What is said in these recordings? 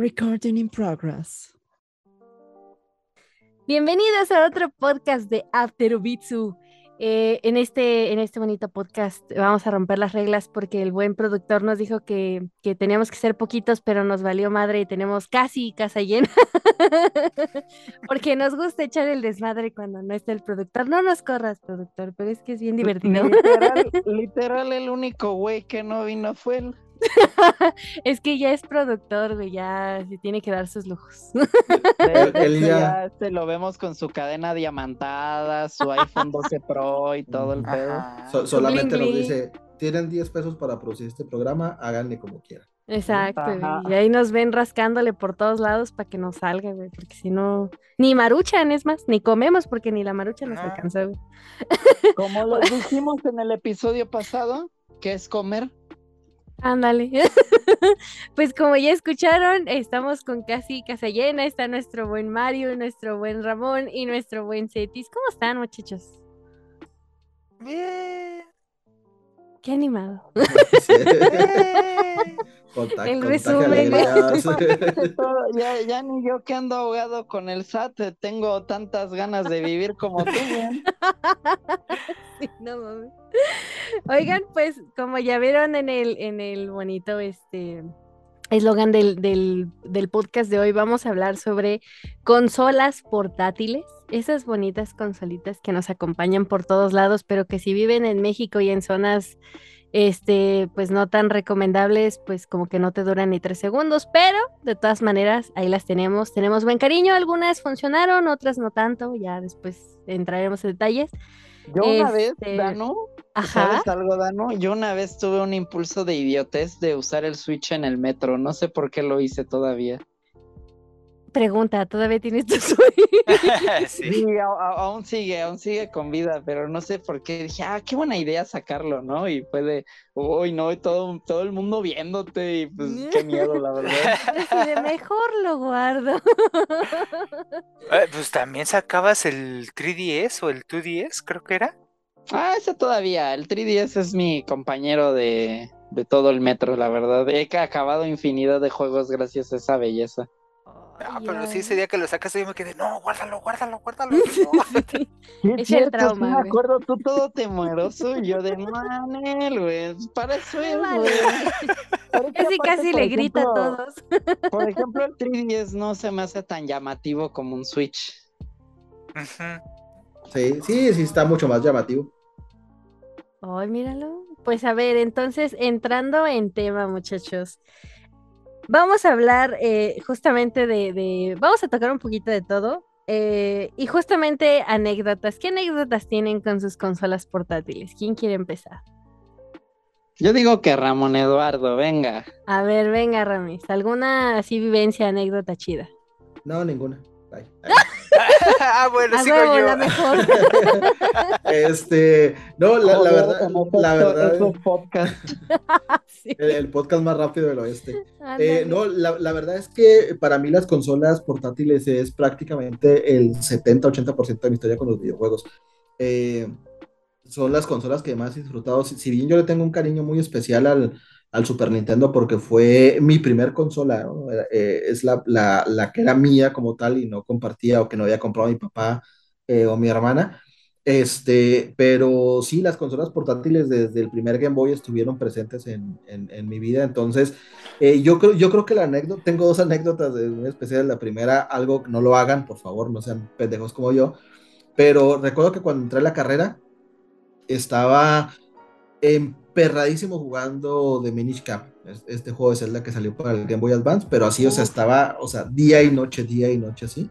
Recording in progress. Bienvenidos a otro podcast de After Ubitsu. Eh, en, este, en este bonito podcast vamos a romper las reglas porque el buen productor nos dijo que, que teníamos que ser poquitos, pero nos valió madre y tenemos casi casa llena. porque nos gusta echar el desmadre cuando no está el productor. No nos corras, productor, pero es que es bien divertido. Literal, literal el único güey que no vino fue él. es que ya es productor, güey, ya se tiene que dar sus lujos. Él ya- este lo vemos con su cadena diamantada, su iPhone 12 Pro y todo el pedo. So- solamente Bling, nos bling. dice, tienen 10 pesos para producir este programa, háganle como quieran. Exacto, Ajá. y ahí nos ven rascándole por todos lados para que nos salga, güey, porque si no, ni maruchan, es más, ni comemos porque ni la marucha nos No. alcanzó, güey. Como lo dijimos en el episodio pasado, que es comer. Ándale. pues como ya escucharon, estamos con casi casa llena. Está nuestro buen Mario, nuestro buen Ramón y nuestro buen Cetis. ¿Cómo están, muchachos? Bien. Qué animado. Sí. Contact- El resumen. ya, ya ni yo que ando ahogado con el SAT, eh, tengo tantas ganas de vivir como tú. Sí, no mames. Oigan, pues como ya vieron en el, en el bonito este eslogan del, del, del podcast de hoy, vamos a hablar sobre consolas portátiles, esas bonitas consolitas que nos acompañan por todos lados, pero que si viven en México y en zonas este, pues no tan recomendables, pues como que no te duran ni tres segundos, pero de todas maneras ahí las tenemos, tenemos buen cariño, algunas funcionaron, otras no tanto, ya después entraremos en detalles. Yo una vez, Este, Dano, Ajá. ¿sabes algo, Dano? Yo una vez tuve un impulso de idiotez de usar el Switch en el metro. No sé por qué lo hice todavía. Pregunta, ¿todavía tienes tu Switch? sí. Sí, a- a- aún sigue, aún sigue con vida, pero no sé por qué. Dije, ah, qué buena idea sacarlo, ¿no? Y fue de, uy, no, y todo, todo el mundo viéndote, y pues qué miedo, la verdad. Así de mejor lo guardo. Eh, pues también sacabas el 3DS o el 2DS, creo que era. Ah, ese todavía, el 3DS es mi compañero de, de todo el metro, la verdad. He ca- acabado infinidad de juegos gracias a esa belleza. Ah, Ay, pero sí, ese día que lo sacaste yo me quedé, no, guárdalo, guárdalo, guárdalo. no". Sí, Es el trauma, sí me acuerdo, tú todo temeroso y yo de Manel, güey, para eso es, güey. Casi casi le grita a ejemplo, todos. Por ejemplo, el 3DS no se me hace tan llamativo como un Switch. Sí, sí, sí, está mucho más llamativo. Ay, míralo. Pues a ver, entonces entrando en tema, muchachos. Vamos a hablar eh, justamente de, de- Vamos a tocar un poquito de todo. eh, y justamente anécdotas. ¿Qué anécdotas tienen con sus consolas portátiles? ¿Quién quiere empezar? Yo digo que Ramón Eduardo, venga. A ver, venga, Ramis. ¿Alguna así vivencia, anécdota chida? No, ninguna. Bye. ah, bueno, A sigo huevo, yo. la mejor. Este, no, la, verdad, en la verdad. Sí, el, el podcast más rápido del oeste. Eh, no, la, la verdad es que para mí las consolas portátiles es prácticamente el 70-80% de mi historia con los videojuegos. Eh, son las consolas que más he disfrutado. Si, si bien yo le tengo un cariño muy especial al, al Super Nintendo porque fue mi primer consola, ¿no? Eh, es la, la, la que era mía como tal y no compartía o que no había comprado mi papá eh, o mi hermana. Este, pero sí, las consolas portátiles desde el primer Game Boy estuvieron presentes en, en, en mi vida. Entonces, eh, yo, creo, yo creo que la anécdota, tengo dos anécdotas de muy especiales. La primera, algo no lo hagan, por favor, no sean pendejos como yo. Pero recuerdo que cuando entré a la carrera, estaba emperradísimo jugando The Minish Cap, es- este juego de Zelda que salió para el Game Boy Advance, pero así, o sea, estaba, o sea, día y noche, día y noche, así.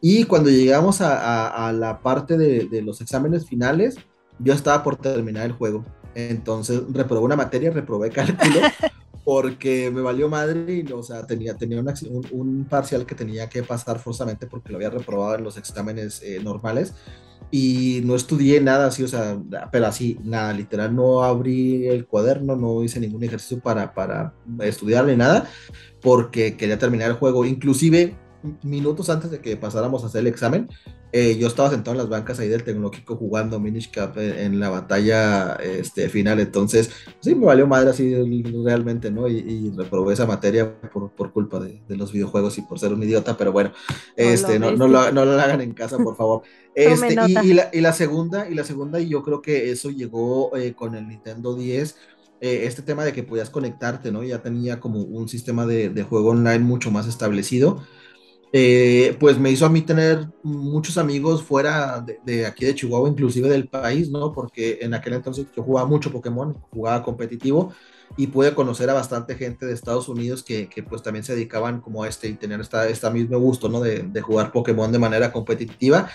Y cuando llegamos a, a- a la parte de, de los exámenes finales, yo estaba por terminar el juego. Entonces reprobé una materia, reprobé cálculo, porque me valió madre y, o sea, tenía, tenía un, acci- un, un parcial que tenía que pasar forzosamente porque lo había reprobado en los exámenes eh, normales y no estudié nada así, o sea, pero así, nada, literal, no abrí el cuaderno, no hice ningún ejercicio para, para estudiar ni nada, porque quería terminar el juego. Inclusive minutos antes de que pasáramos a hacer el examen, eh, yo estaba sentado en las bancas ahí del tecnológico jugando Minish Cap en, la batalla este, final, entonces sí me valió madre así realmente, ¿no? Y, reprobé esa materia por, por culpa de, de, los videojuegos y por ser un idiota, pero bueno, este, no, no, lo, no, lo, hagan en casa, por favor. Este, y, y, la, y, la, segunda, y la segunda, y yo creo que eso llegó eh, con el Nintendo 10, eh, este tema de que podías conectarte, ¿no? Ya tenía como un sistema de, de juego online mucho más establecido. Eh, pues me hizo a mí tener muchos amigos fuera de, aquí de Chihuahua, inclusive del país, ¿no? Porque en aquel entonces yo jugaba mucho Pokémon, jugaba competitivo y pude conocer a bastante gente de Estados Unidos que, que pues también se dedicaban como a este y tener esta, esta mismo gusto, ¿no? De, de jugar Pokémon de manera competitiva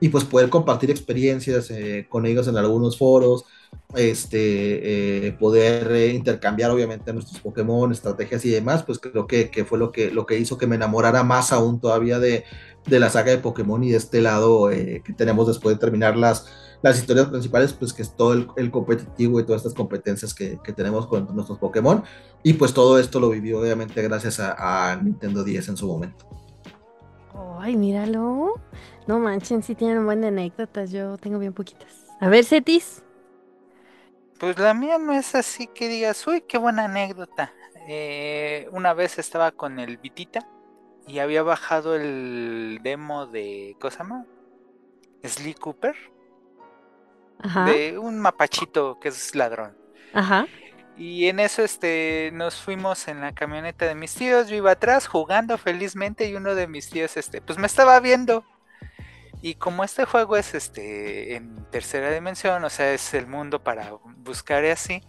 y pues poder compartir experiencias eh, con ellos en algunos foros, este, eh, poder eh, intercambiar obviamente nuestros Pokémon, estrategias y demás, pues creo que, que, fue lo que, lo que hizo que me enamorara más aún todavía de, de la saga de Pokémon y de este lado que tenemos después de terminar las, las historias principales, pues que es todo el, competitivo y todas estas competencias que, que, tenemos con nuestros Pokémon. Y pues todo esto lo vivió obviamente gracias a, a Nintendo 10 en su momento. Ay, míralo. No manchen, sí tienen buenas anécdotas. Yo tengo bien poquitas. A ver, Cetis. Pues la mía no es así que digas, uy, qué buena anécdota. Eh, una vez estaba con el Vitita y había bajado el demo de, ¿cómo se llama? Slee Cooper. Ajá. De un mapachito que es ladrón. Ajá. Y en eso este, nos fuimos en la camioneta de mis tíos, yo iba atrás jugando felizmente y uno de mis tíos este, pues me estaba viendo y como este juego es este en tercera dimensión, o sea, es el mundo para buscar y así,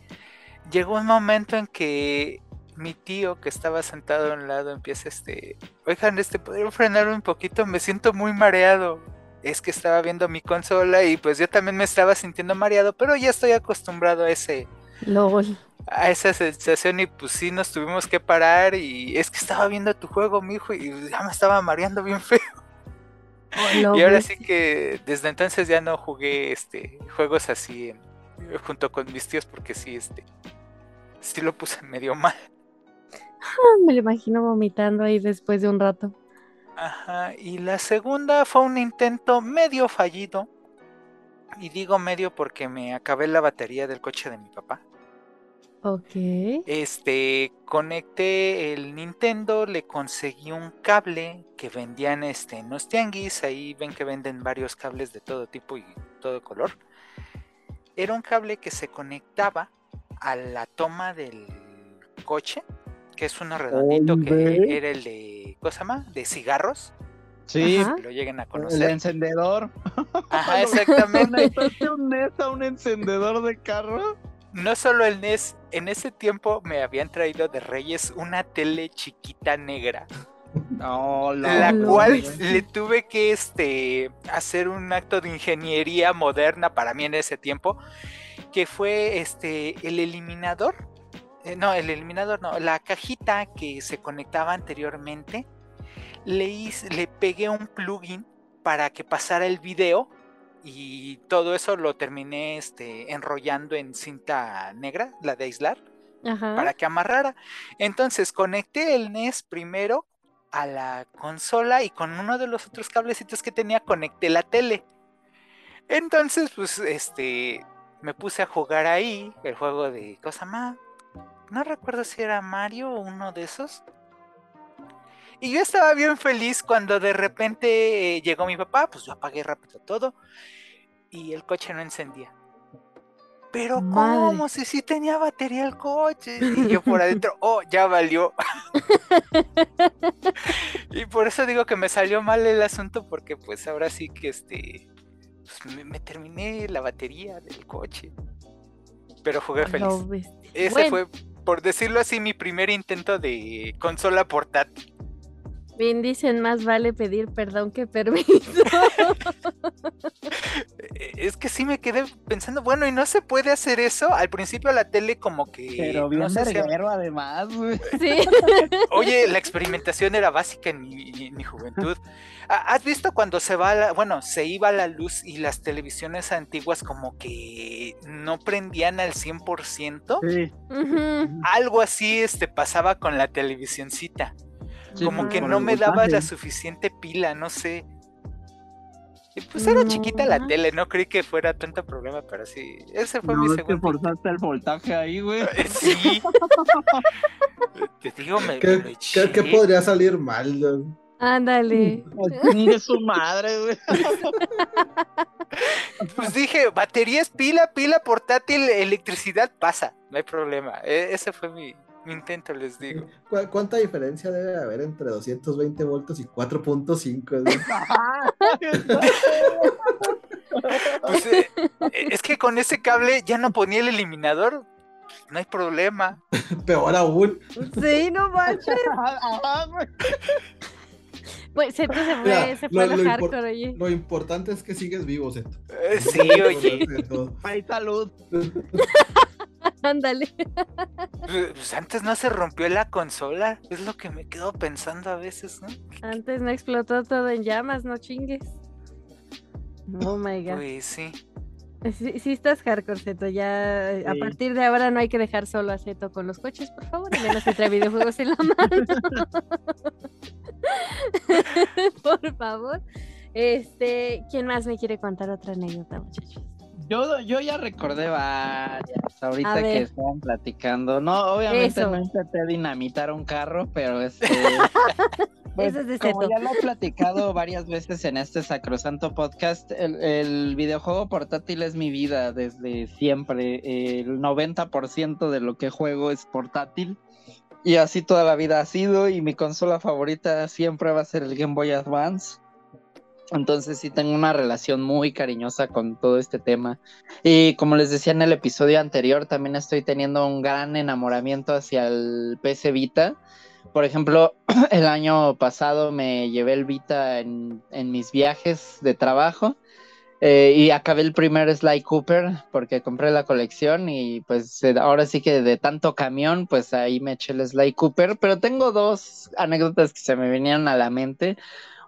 llegó un momento en que mi tío que estaba sentado a un lado empieza este, oigan, este, ¿podría frenar un poquito? Me siento muy mareado. Es que estaba viendo mi consola y pues yo también me estaba sintiendo mareado, pero ya estoy acostumbrado a ese... LOL. A esa sensación y pues sí nos tuvimos que parar y es que estaba viendo tu juego, mi hijo, y ya me estaba mareando bien feo. Oh, y ahora sí que desde entonces ya no jugué este juegos así junto con mis tíos porque sí este sí lo puse medio mal. Me lo imagino vomitando ahí después de un rato. Ajá, y la segunda fue un intento medio fallido. Y digo medio porque me acabé la batería del coche de mi papá. Ok. Este, conecté el Nintendo, le conseguí un cable que vendían este, en los tianguis. Ahí ven que venden varios cables de todo tipo y todo color. Era un cable que se conectaba a la toma del coche, que es uno redondito que era el de, ¿cómo se llama? De cigarros. Sí, lo lleguen a conocer. El encendedor. Ajá, exactamente. un un encendedor de carro? no solo el NES, en ese tiempo me habían traído de Reyes una tele chiquita negra. la cual le tuve que este, hacer un acto de ingeniería moderna para mí en ese tiempo, que fue este, el eliminador. Eh, no, el eliminador no, la cajita que se conectaba anteriormente, le, le pegué un plugin para que pasara el video y todo eso lo terminé este, enrollando en cinta negra, la de aislar, para que amarrara. Entonces conecté el NES primero a la consola y con uno de los otros cablecitos que tenía conecté la tele. Entonces, pues, este, me puse a jugar ahí el juego de cosa más. No recuerdo si era Mario o uno de esos. Y yo estaba bien feliz cuando de repente eh, llegó mi papá, pues yo apagué rápido todo y el coche no encendía. Pero ¿cómo? Si sí tenía batería el coche. Y yo por adentro, oh, ya valió. y por eso digo que me salió mal el asunto porque pues ahora sí que este... Pues, me, terminé la batería del coche. Pero jugué feliz. Ese fue, por decirlo así, mi primer intento de consola portátil. Bien dicen, más vale pedir perdón que permiso. es que sí me quedé pensando, bueno, y no se puede hacer eso. Al principio la tele como que... Pero bien no además. Sí. Oye, la experimentación era básica en mi, juventud. ¿Has visto cuando se va, la, bueno, se iba la luz y las televisiones antiguas como que no prendían al 100%? Sí. Algo así este, pasaba con la televisioncita como que no me daba la suficiente pila, no sé. Y pues era chiquita la tele, no creí que fuera tanto problema, pero sí, ese fue mi segundo. Te forzaste el voltaje ahí, güey. Sí. Te digo, me, ¿Qué, ¿qué, podría salir mal? Ándale. De su madre, güey. Pues dije, baterías, pila, pila, portátil, electricidad, pasa, no hay problema. E, ese fue mi, intento, les digo. ¿Cuánta diferencia debe haber entre 220 voltios y 4.5? pues, eh, es que con ese cable ya no ponía el eliminador, no hay problema. Peor aún. Sí, no manches. Pues Seto se fue, se fue lo, a hardcore, oye. Lo importante es que sigues vivo, Seto. Eh, sí, oye. Hay salud. Ándale. Pues antes no se rompió la consola, es lo que me quedo pensando a veces, ¿no? Antes no explotó todo en llamas, no chingues. Oh my god. Pues sí. Sí, estás hardcore, Seto. Ya a partir de ahora no hay que dejar solo a Seto con los coches, por favor. Y menos trae videojuegos en la mano. por favor. Este, ¿quién más me quiere contar otra anécdota, muchachos? Yo, yo ya recordé varias ahorita que estaban platicando. No, obviamente no intenté dinamitar un carro, pero este. Pues, como ya lo he platicado varias veces en este sacrosanto podcast, el, videojuego portátil es mi vida desde siempre. El 90% de lo que juego es portátil. Y así toda la vida ha sido. Y mi consola favorita siempre va a ser el Game Boy Advance. Entonces sí tengo una relación muy cariñosa con todo este tema. Y como les decía en el episodio anterior, también estoy teniendo un gran enamoramiento hacia el PC Vita. Por ejemplo, el año pasado me llevé el Vita en, mis viajes de trabajo eh, y acabé el primer Sly Cooper porque compré la colección y pues ahora sí que de tanto camión, pues ahí me eché el Sly Cooper. Pero tengo dos anécdotas que se me venían a la mente.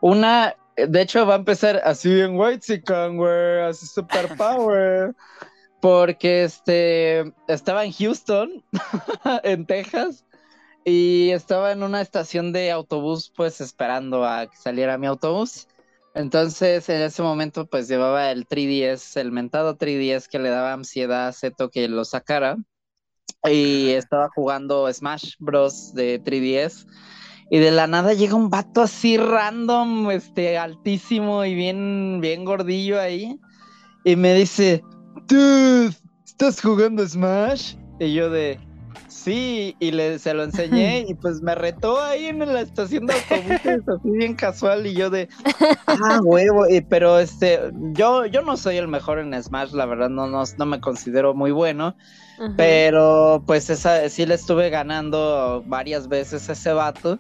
Una, de hecho, va a empezar así en White güey, así super power. Porque este estaba en Houston, en Texas, y estaba en una estación de autobús, pues esperando a que saliera mi autobús. Entonces, en ese momento, pues llevaba el 3DS, el mentado 3DS que le daba ansiedad a Zeto que lo sacara. Y estaba jugando Smash Bros. de 3DS. Y de la nada llega un vato así random, este, altísimo y bien, bien gordillo ahí. Y me dice, dude, ¿estás jugando Smash? Y yo de, Sí, y le, se lo enseñé y pues me retó ahí en la estación de autobuses, así bien casual, y yo de, ah, huevo, pero este, yo, yo no soy el mejor en Smash, la verdad, no, no, no me considero muy bueno, pero pues esa, sí le estuve ganando varias veces ese vato,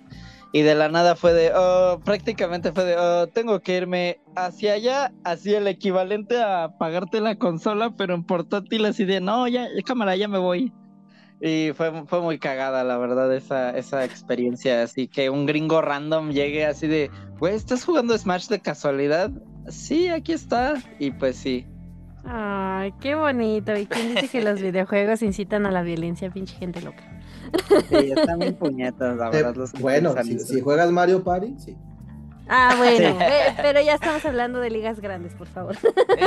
y de la nada fue de, oh, prácticamente fue de, oh, tengo que irme hacia allá, así el equivalente a pagarte la consola, pero en portátil, así de, no, ya, cámara, ya me voy. Y fue, fue muy cagada, la verdad, esa, esa experiencia. Así que un gringo random llegue así de, güey, ¿estás jugando Smash de casualidad? Sí, aquí está. Y pues sí. Ay, qué bonito. ¿Y quién dice que los videojuegos incitan a la violencia, pinche gente loca? Sí, están muy puñetas, la verdad. Los bueno, si, juegas Mario Party, sí. Ah, bueno, pero ya estamos hablando de ligas grandes, por favor.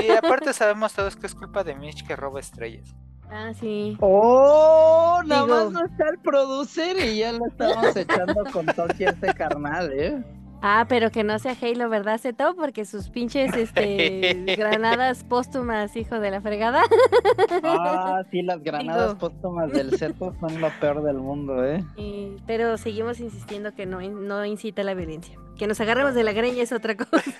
Y aparte sabemos todos que es culpa de Mitch que roba estrellas. Ah, sí. Oh, nada más no está el producer y ya lo estamos echando con a este carnal, ¿eh? Ah, pero que no sea Halo, ¿verdad, Zeto? Porque sus pinches este, granadas póstumas, hijo de la fregada. Ah, sí, las granadas póstumas del Zeto son lo peor del mundo, ¿eh? pero seguimos insistiendo que no, no incita la violencia. Que nos agarremos de la greña es otra cosa.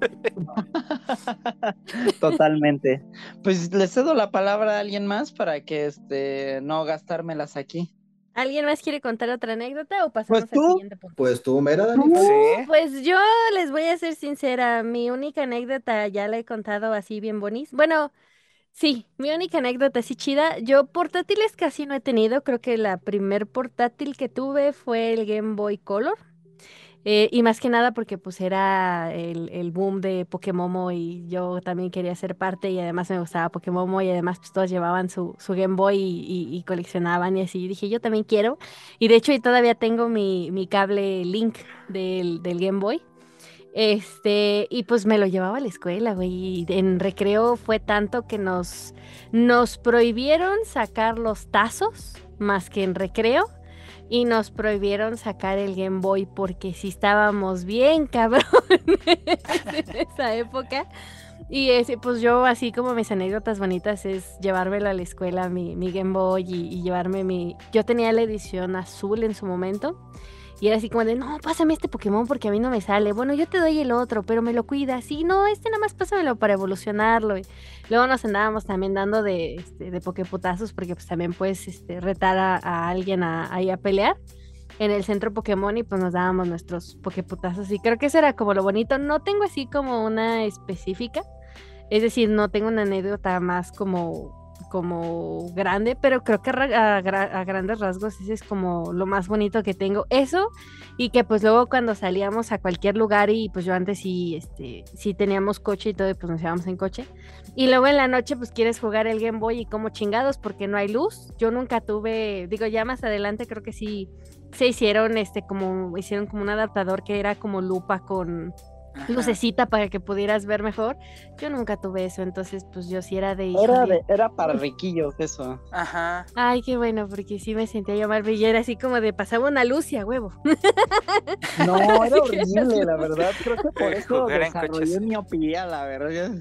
Totalmente. Pues le cedo la palabra a alguien más para que este no gastármelas aquí. ¿Alguien más quiere contar otra anécdota o pasamos pues al siguiente punto? Pues tú, Mera, Pues yo les voy a ser sincera, mi única anécdota ya la he contado así bien bonita. Bueno, sí, mi única anécdota así chida. Yo portátiles casi no he tenido, creo que la primer portátil que tuve fue el Game Boy Color. Eh, y más que nada porque pues era el, el, boom de Pokémon y yo también quería ser parte y además me gustaba Pokémon y además pues todos llevaban su, su Game Boy y, coleccionaban y así. dije, yo también quiero. Y de hecho todavía tengo mi, mi cable Link del, del Game Boy. Este, y pues me lo llevaba a la escuela, güey. Y en recreo fue tanto que nos, nos prohibieron sacar los tazos más que en recreo. Y nos prohibieron sacar el Game Boy porque si estábamos bien cabrón en esa época. Y ese, pues yo, así como mis anécdotas bonitas, es llevármelo a la escuela, mi, mi Game Boy, y, llevarme mi. Yo tenía la edición azul en su momento. Y era así como de, no, pásame este Pokémon porque a mí no me sale. Bueno, yo te doy el otro, pero me lo cuidas. Sí, no, este nada más pásamelo para evolucionarlo. Luego nos andábamos también dando de, este, de Poképutazos porque pues también puedes este, retar a, alguien a, a pelear en el centro Pokémon y pues nos dábamos nuestros Poképutazos. Y creo que eso era como lo bonito. No tengo así como una específica. Es decir, no tengo una anécdota más como como grande, pero creo que a, grandes rasgos ese es como lo más bonito que tengo. Eso y que pues luego cuando salíamos a cualquier lugar y pues yo antes sí, este, teníamos coche y todo, pues nos íbamos en coche. Y luego en la noche pues quieres jugar el Game Boy y como chingados porque no hay luz. Yo nunca tuve, digo ya más adelante creo que sí se hicieron este como hicieron como un adaptador que era como lupa con lucecita para que pudieras ver mejor. Yo nunca tuve eso, entonces pues yo sí era de... Era, era para riquillos eso. Ajá. Ay, qué bueno, porque sí me sentía yo mal era así como de pasaba una luz y a huevo. No, era horrible, la verdad. Creo que por eso desarrollé miopía, la verdad.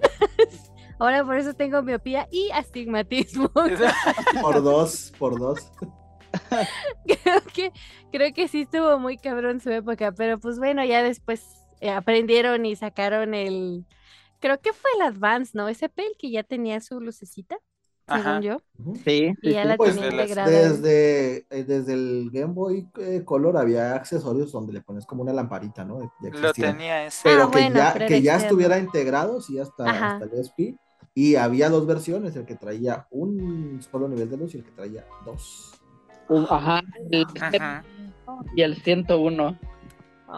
Ahora por eso tengo miopía y astigmatismo. por dos, por dos. creo que, creo que sí estuvo muy cabrón su época, pero pues bueno, ya después aprendieron y sacaron el, creo que fue el Advance, ¿no? Ese pel que ya tenía su lucecita, según yo. Sí, y ya la pues, Desde, eh, desde el Game Boy eh, Color había accesorios donde le pones como una lamparita, ¿no? Lo tenía ese. Pero, ah, que, ya, que ya estuviera integrado, sí, hasta, hasta el SP. Y había dos versiones, el que traía un solo nivel de luz y el que traía dos. ajá, y el 101.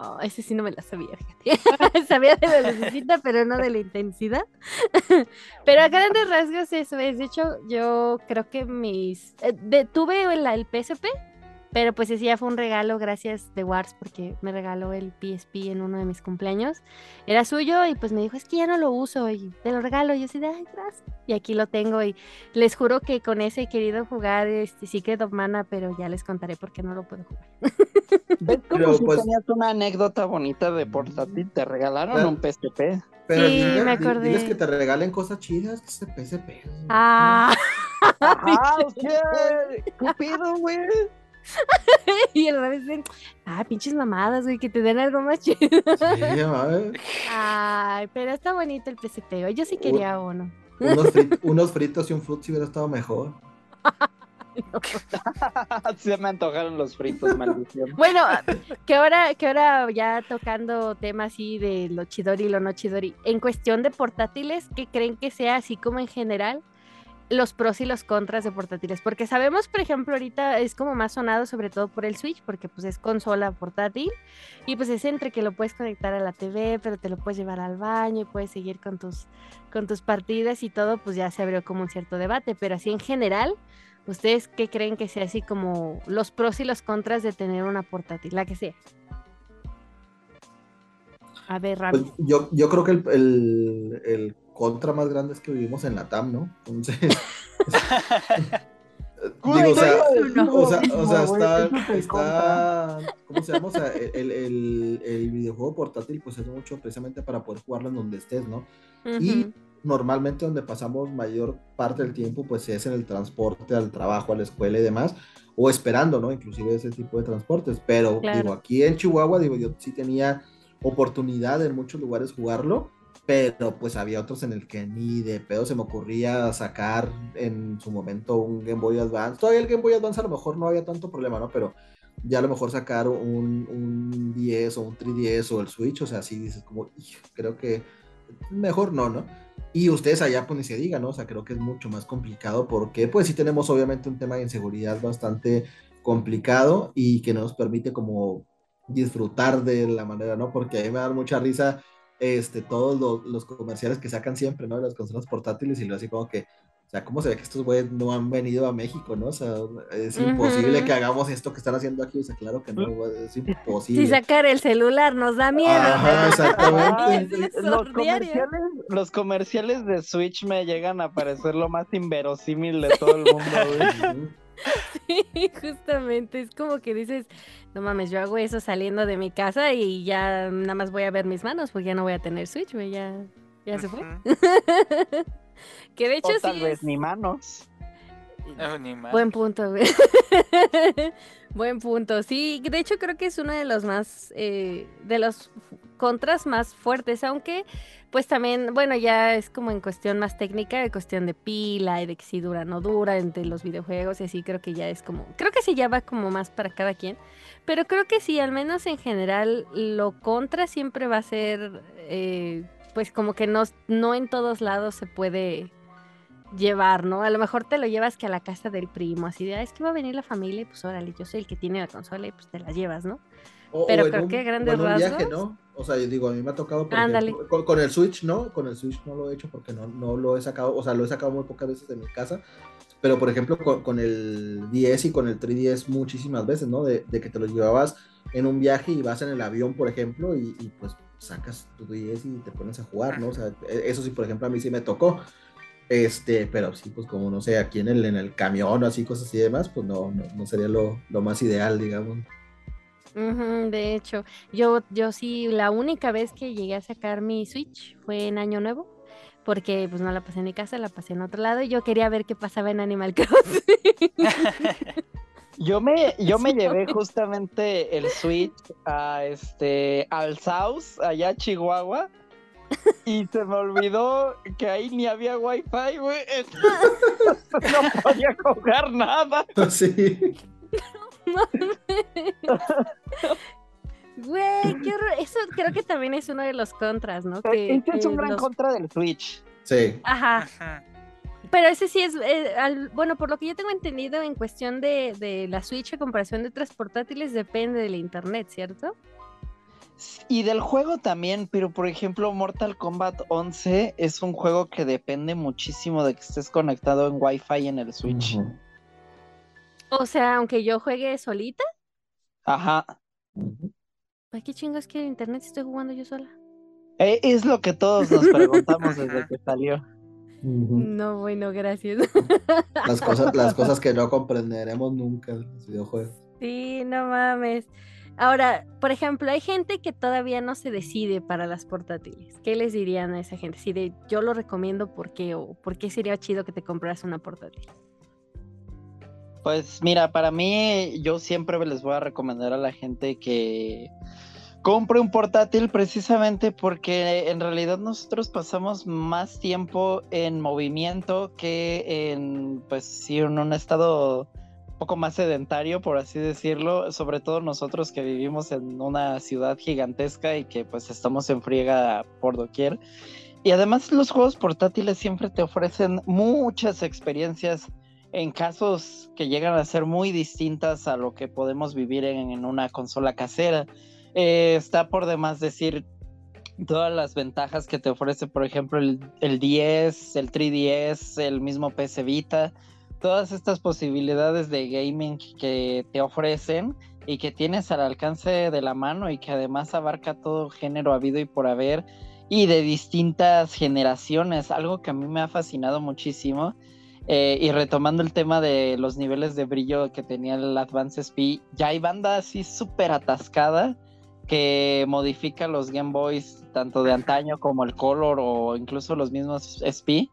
Oh, ese sí no me la sabía, sabía de la lucecita, pero no de la intensidad. pero a grandes rasgos eso es. De hecho, yo creo que mis... Eh, tuve el PSP, pero pues ese ya fue un regalo gracias de Wars porque me regaló el PSP en uno de mis cumpleaños. Era suyo y pues me dijo, es que ya no lo uso y te lo regalo. Y yo así de, ay, gracias. Y aquí lo tengo y les juro que con ese he querido jugar este Secret of Mana, pero ya les contaré por qué no lo puedo jugar. ¿Ves como si pues tenías una anécdota bonita de portátil? Te regalaron un PSP. Pero sí, me acordé. Diles que te regalen cosas chidas, ese PSP. Ah. ah, ¿qué? Cupido, güey. y el revés dicen, ah, pinches mamadas, güey, que te den algo más chido. Ay, pero está bonito el PSP, yo sí quería uno. Unos, fritos y un fruit si hubiera estado mejor. Se me antojaron los fritos, maldición. Bueno, que ahora, que ahora ya tocando temas así de lo chidori y lo no chidori, en cuestión de portátiles, ¿qué creen que sea así como en general? Los pros y los contras de portátiles, porque sabemos, por ejemplo, ahorita es como más sonado sobre todo por el Switch, porque pues es consola portátil y pues es entre que lo puedes conectar a la TV, pero te lo puedes llevar al baño y puedes seguir con tus con tus partidas y todo, pues ya se abrió como un cierto debate, pero así en general, ¿ustedes qué creen que sea así como los pros y los contras de tener una portátil, la que sea? A ver, pues, yo, yo creo que el contra más grandes que vivimos en la TAM, ¿no? Entonces. digo, o sea, o sea, o sea, está, está, ¿cómo se llama? O sea, el, el, el, videojuego portátil pues es mucho precisamente para poder jugarlo en donde estés, ¿no? Y normalmente donde pasamos mayor parte del tiempo pues es en el transporte al trabajo, a la escuela y demás, o esperando, ¿no? Inclusive ese tipo de transportes, pero digo, aquí en Chihuahua, digo, yo sí tenía oportunidad en muchos lugares jugarlo, pero pues había otros en el que ni de pedo se me ocurría sacar en su momento un Game Boy Advance. Todavía el Game Boy Advance a lo mejor no había tanto problema, ¿no? Pero ya a lo mejor sacar un, un 10 o un 3DS o el Switch, o sea, sí dices como, creo que mejor no, ¿no? Y ustedes allá pues ni se diga, ¿no? O sea, creo que es mucho más complicado porque pues sí tenemos obviamente un tema de inseguridad bastante complicado y que no nos permite como disfrutar de la manera, ¿no? Porque a mí me da mucha risa este, todos los, comerciales que sacan siempre, ¿no? De las consolas portátiles y lo así como que, o sea, ¿cómo se ve que estos güeyes no han venido a México, no? O sea, es imposible que hagamos esto que están haciendo aquí, o sea, claro que no, es imposible. Si sacar el celular nos da miedo. Ajá, exactamente. los, comerciales, los comerciales de Switch me llegan a parecer lo más inverosímil de todo el mundo, güey. Sí, justamente, es como que dices, no mames, yo hago eso saliendo de mi casa y ya nada más voy a ver mis manos, pues ya no voy a tener Switch, güey, ya, ya se fue. que de hecho tal vez ni manos. Buen punto, güey. Buen punto. Sí, de hecho creo que es uno de los más, eh, de los contras más fuertes, aunque pues también, bueno, ya es como en cuestión más técnica, de cuestión de pila y de que si dura no dura entre los videojuegos y así creo que ya es como, creo que sí ya va como más para cada quien, pero creo que sí, al menos en general, lo contra siempre va a ser, eh, pues como que no, no en todos lados se puede llevar, ¿no? A lo mejor te lo llevas que a la casa del primo, así de, ah, es que va a venir la familia y pues órale, yo soy el que tiene la consola y pues te la llevas, ¿no? Pero creo que grandes rasgos. ¿no? O sea, yo digo, a mí me ha tocado con, el Switch, ¿no? Con el Switch no lo he hecho porque no, no lo he sacado, o sea, lo he sacado muy pocas veces de mi casa. Pero, por ejemplo, con, el 10 y con el 3DS muchísimas veces, ¿no? De, que te lo llevabas en un viaje y vas en el avión, por ejemplo, y, pues sacas tu 10 y te pones a jugar, ¿no? O sea, e, eso sí, por ejemplo, a mí sí me tocó. Este, pero sí, pues como no sé, aquí en el, en el camión o así, cosas así y demás, pues no, no, sería lo, lo más ideal, digamos de hecho, yo, yo sí, la única vez que llegué a sacar mi Switch fue en Año Nuevo, porque pues no la pasé en mi casa, la pasé en otro lado y yo quería ver qué pasaba en Animal Crossing. Yo me, yo me llevé justamente el Switch a este al South, allá a Chihuahua, y se me olvidó que ahí ni había wifi, güey. No podía jugar nada. Sí. Güey, qué horror. Eso creo que también es uno de los contras, ¿no? Que, este es un gran contra del Switch. Sí. Ajá. Pero ese sí es, eh, bueno, por lo que yo tengo entendido en cuestión de, de la Switch a comparación de otras portátiles depende del internet, ¿cierto? Y del juego también, pero por ejemplo Mortal Kombat 11 es un juego que depende muchísimo de que estés conectado en Wi-Fi en el Switch. O sea, aunque yo juegue solita. Ajá. ¿Para qué chingas que el internet estoy jugando yo sola? Eh, es lo que todos nos preguntamos desde que salió. No, bueno, gracias. Las cosas, las cosas que no comprenderemos nunca en los videojuegos. Sí, no mames. Ahora, por ejemplo, hay gente que todavía no se decide para las portátiles. ¿Qué les dirían a esa gente? Si de yo lo recomiendo, ¿por qué? ¿O por qué sería chido que te compras una portátil? Pues mira, para mí yo siempre les voy a recomendar a la gente que compre un portátil precisamente porque en realidad nosotros pasamos más tiempo en movimiento que en pues en un estado un poco más sedentario por así decirlo, sobre todo nosotros que vivimos en una ciudad gigantesca y que pues estamos en friega por doquier. Y además los juegos portátiles siempre te ofrecen muchas experiencias en casos que llegan a ser muy distintas a lo que podemos vivir en, una consola casera. Eh, está por demás decir todas las ventajas que te ofrece, por ejemplo, el, el 10, el 3DS, el mismo PC Vita, todas estas posibilidades de gaming que te ofrecen y que tienes al alcance de la mano y que además abarca todo género habido y por haber y de distintas generaciones, algo que a mí me ha fascinado muchísimo eh, y retomando el tema de los niveles de brillo que tenía el Advance SP, ya hay banda así súper atascada que modifica los Game Boys tanto de antaño como el Color o incluso los mismos SP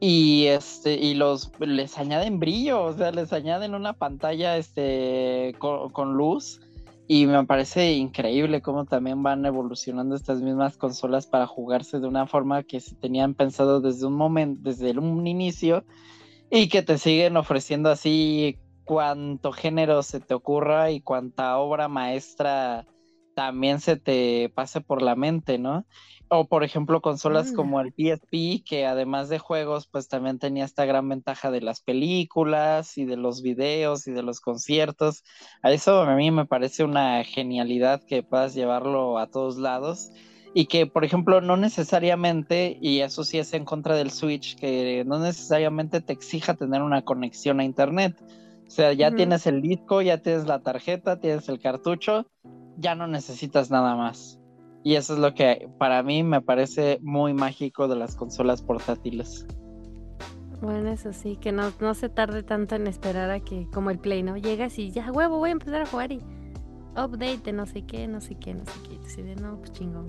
y este y los les añaden brillo, o sea, les añaden una pantalla este con, luz y me parece increíble cómo también van evolucionando estas mismas consolas para jugarse de una forma que se tenían pensado desde un momento, desde un inicio y que te siguen ofreciendo así cuanto género se te ocurra y cuanta obra maestra también se te pase por la mente, ¿no? O por ejemplo, consolas mm. como el PSP, que además de juegos, pues también tenía esta gran ventaja de las películas y de los videos y de los conciertos. A eso a mí me parece una genialidad que puedas llevarlo a todos lados y que, por ejemplo, no necesariamente, y eso sí es en contra del Switch, que no necesariamente te exija tener una conexión a Internet. O sea, ya tienes el disco, ya tienes la tarjeta, tienes el cartucho, ya no necesitas nada más. Y eso es lo que para mí me parece muy mágico de las consolas portátiles. Bueno, eso sí, que no, no se tarde tanto en esperar a que, como el Play, ¿no? Llegas y ya, huevo, voy a empezar a jugar y update de no sé qué, no sé qué, no sé qué. De, no, pues chingón.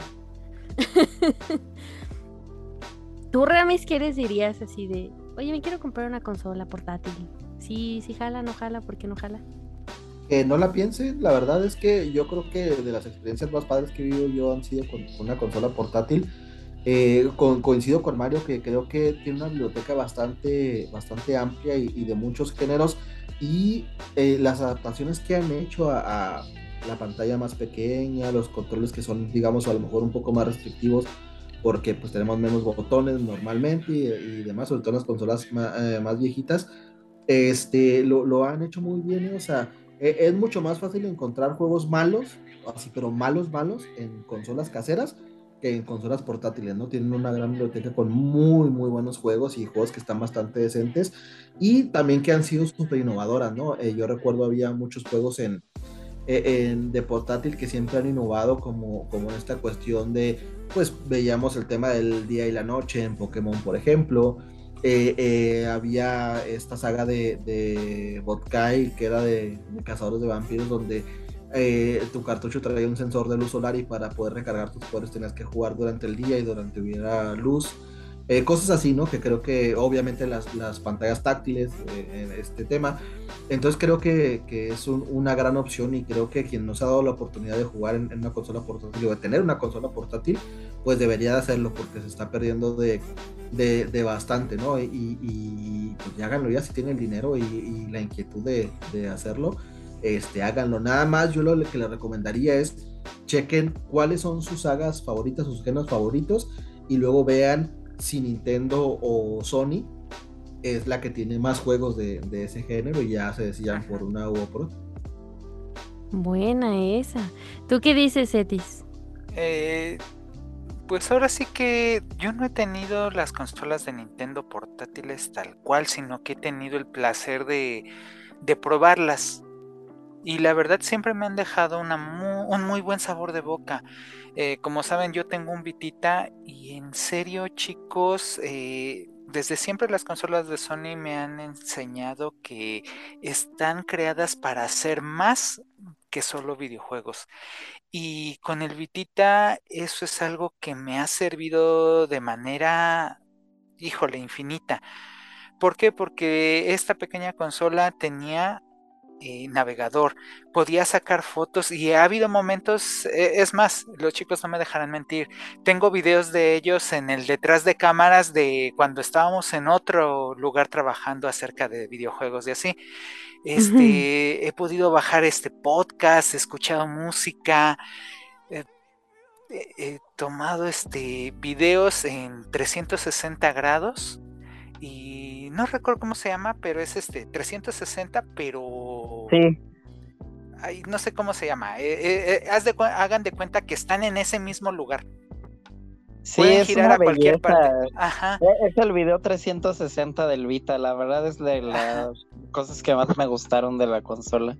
¿Tú, Ramis, quieres dirías así de, oye, me quiero comprar una consola portátil? Sí, sí jala, no jala, ¿por qué no jala? que no la piense, la verdad es que yo creo que de las experiencias más padres que he vivido yo han sido con una consola portátil. Eh, coincido con Mario que creo que tiene una biblioteca bastante, bastante amplia y, de muchos géneros y eh, las adaptaciones que han hecho a, la pantalla más pequeña, los controles que son digamos a lo mejor un poco más restrictivos porque pues tenemos menos botones normalmente y, demás, sobre todo las consolas más, eh, más viejitas, este, lo, han hecho muy bien, o sea, e, es mucho más fácil encontrar juegos malos, así, pero malos, malos, en consolas caseras que en consolas portátiles, ¿no? Tienen una gran biblioteca con muy, muy buenos juegos y juegos que están bastante decentes y también que han sido súper innovadoras, ¿no? Eh, yo recuerdo había muchos juegos en, e, en, de portátil que siempre han innovado como, como en esta cuestión de, pues veíamos el tema del día y la noche en Pokémon, por ejemplo, eh, eh, había esta saga de, de Botkai que era de, cazadores de vampiros donde eh, tu cartucho traía un sensor de luz solar y para poder recargar tus poderes tenías que jugar durante el día y durante hubiera luz. Cosas así, ¿no? Que creo que obviamente las, las pantallas táctiles en este tema. Entonces creo que, que es una gran opción y creo que quien nos ha dado la oportunidad de jugar en, una consola portátil o de tener una consola portátil, pues debería de hacerlo porque se está perdiendo de, de, bastante, ¿no? Y, pues ya háganlo ya si tienen el dinero y, la inquietud de, hacerlo, este, háganlo. Nada más yo lo que les recomendaría es chequen cuáles son sus sagas favoritas, sus géneros favoritos y luego vean si Nintendo o Sony es la que tiene más juegos de, ese género y ya se decían por una u otra. Buena esa. ¿Tú qué dices, Etis? Eh, pues ahora sí que yo no he tenido las consolas de Nintendo portátiles tal cual, sino que he tenido el placer de, probarlas. Y la verdad siempre me han dejado un muy buen sabor de boca. Eh, como saben, yo tengo un Vitita y en serio chicos, eh, desde siempre las consolas de Sony me han enseñado que están creadas para hacer más que solo videojuegos. Y con el Vitita eso es algo que me ha servido de manera, híjole, infinita. ¿Por qué? Porque esta pequeña consola tenía eh, navegador, podía sacar fotos y ha habido momentos, e, es más, los chicos no me dejarán mentir, tengo videos de ellos en el detrás de cámaras de cuando estábamos en otro lugar trabajando acerca de videojuegos y así. Este, he podido bajar este podcast, he escuchado música, he tomado este videos en 360 grados y no recuerdo cómo se llama, pero es este 360, pero sí. Ay, no sé cómo se llama. Eh, eh, eh de, hagan de cuenta que están en ese mismo lugar. Sí, Pueden girar a cualquier parte. Ajá. Es el video 360 del Vita, la verdad es de las cosas que más me gustaron de la consola.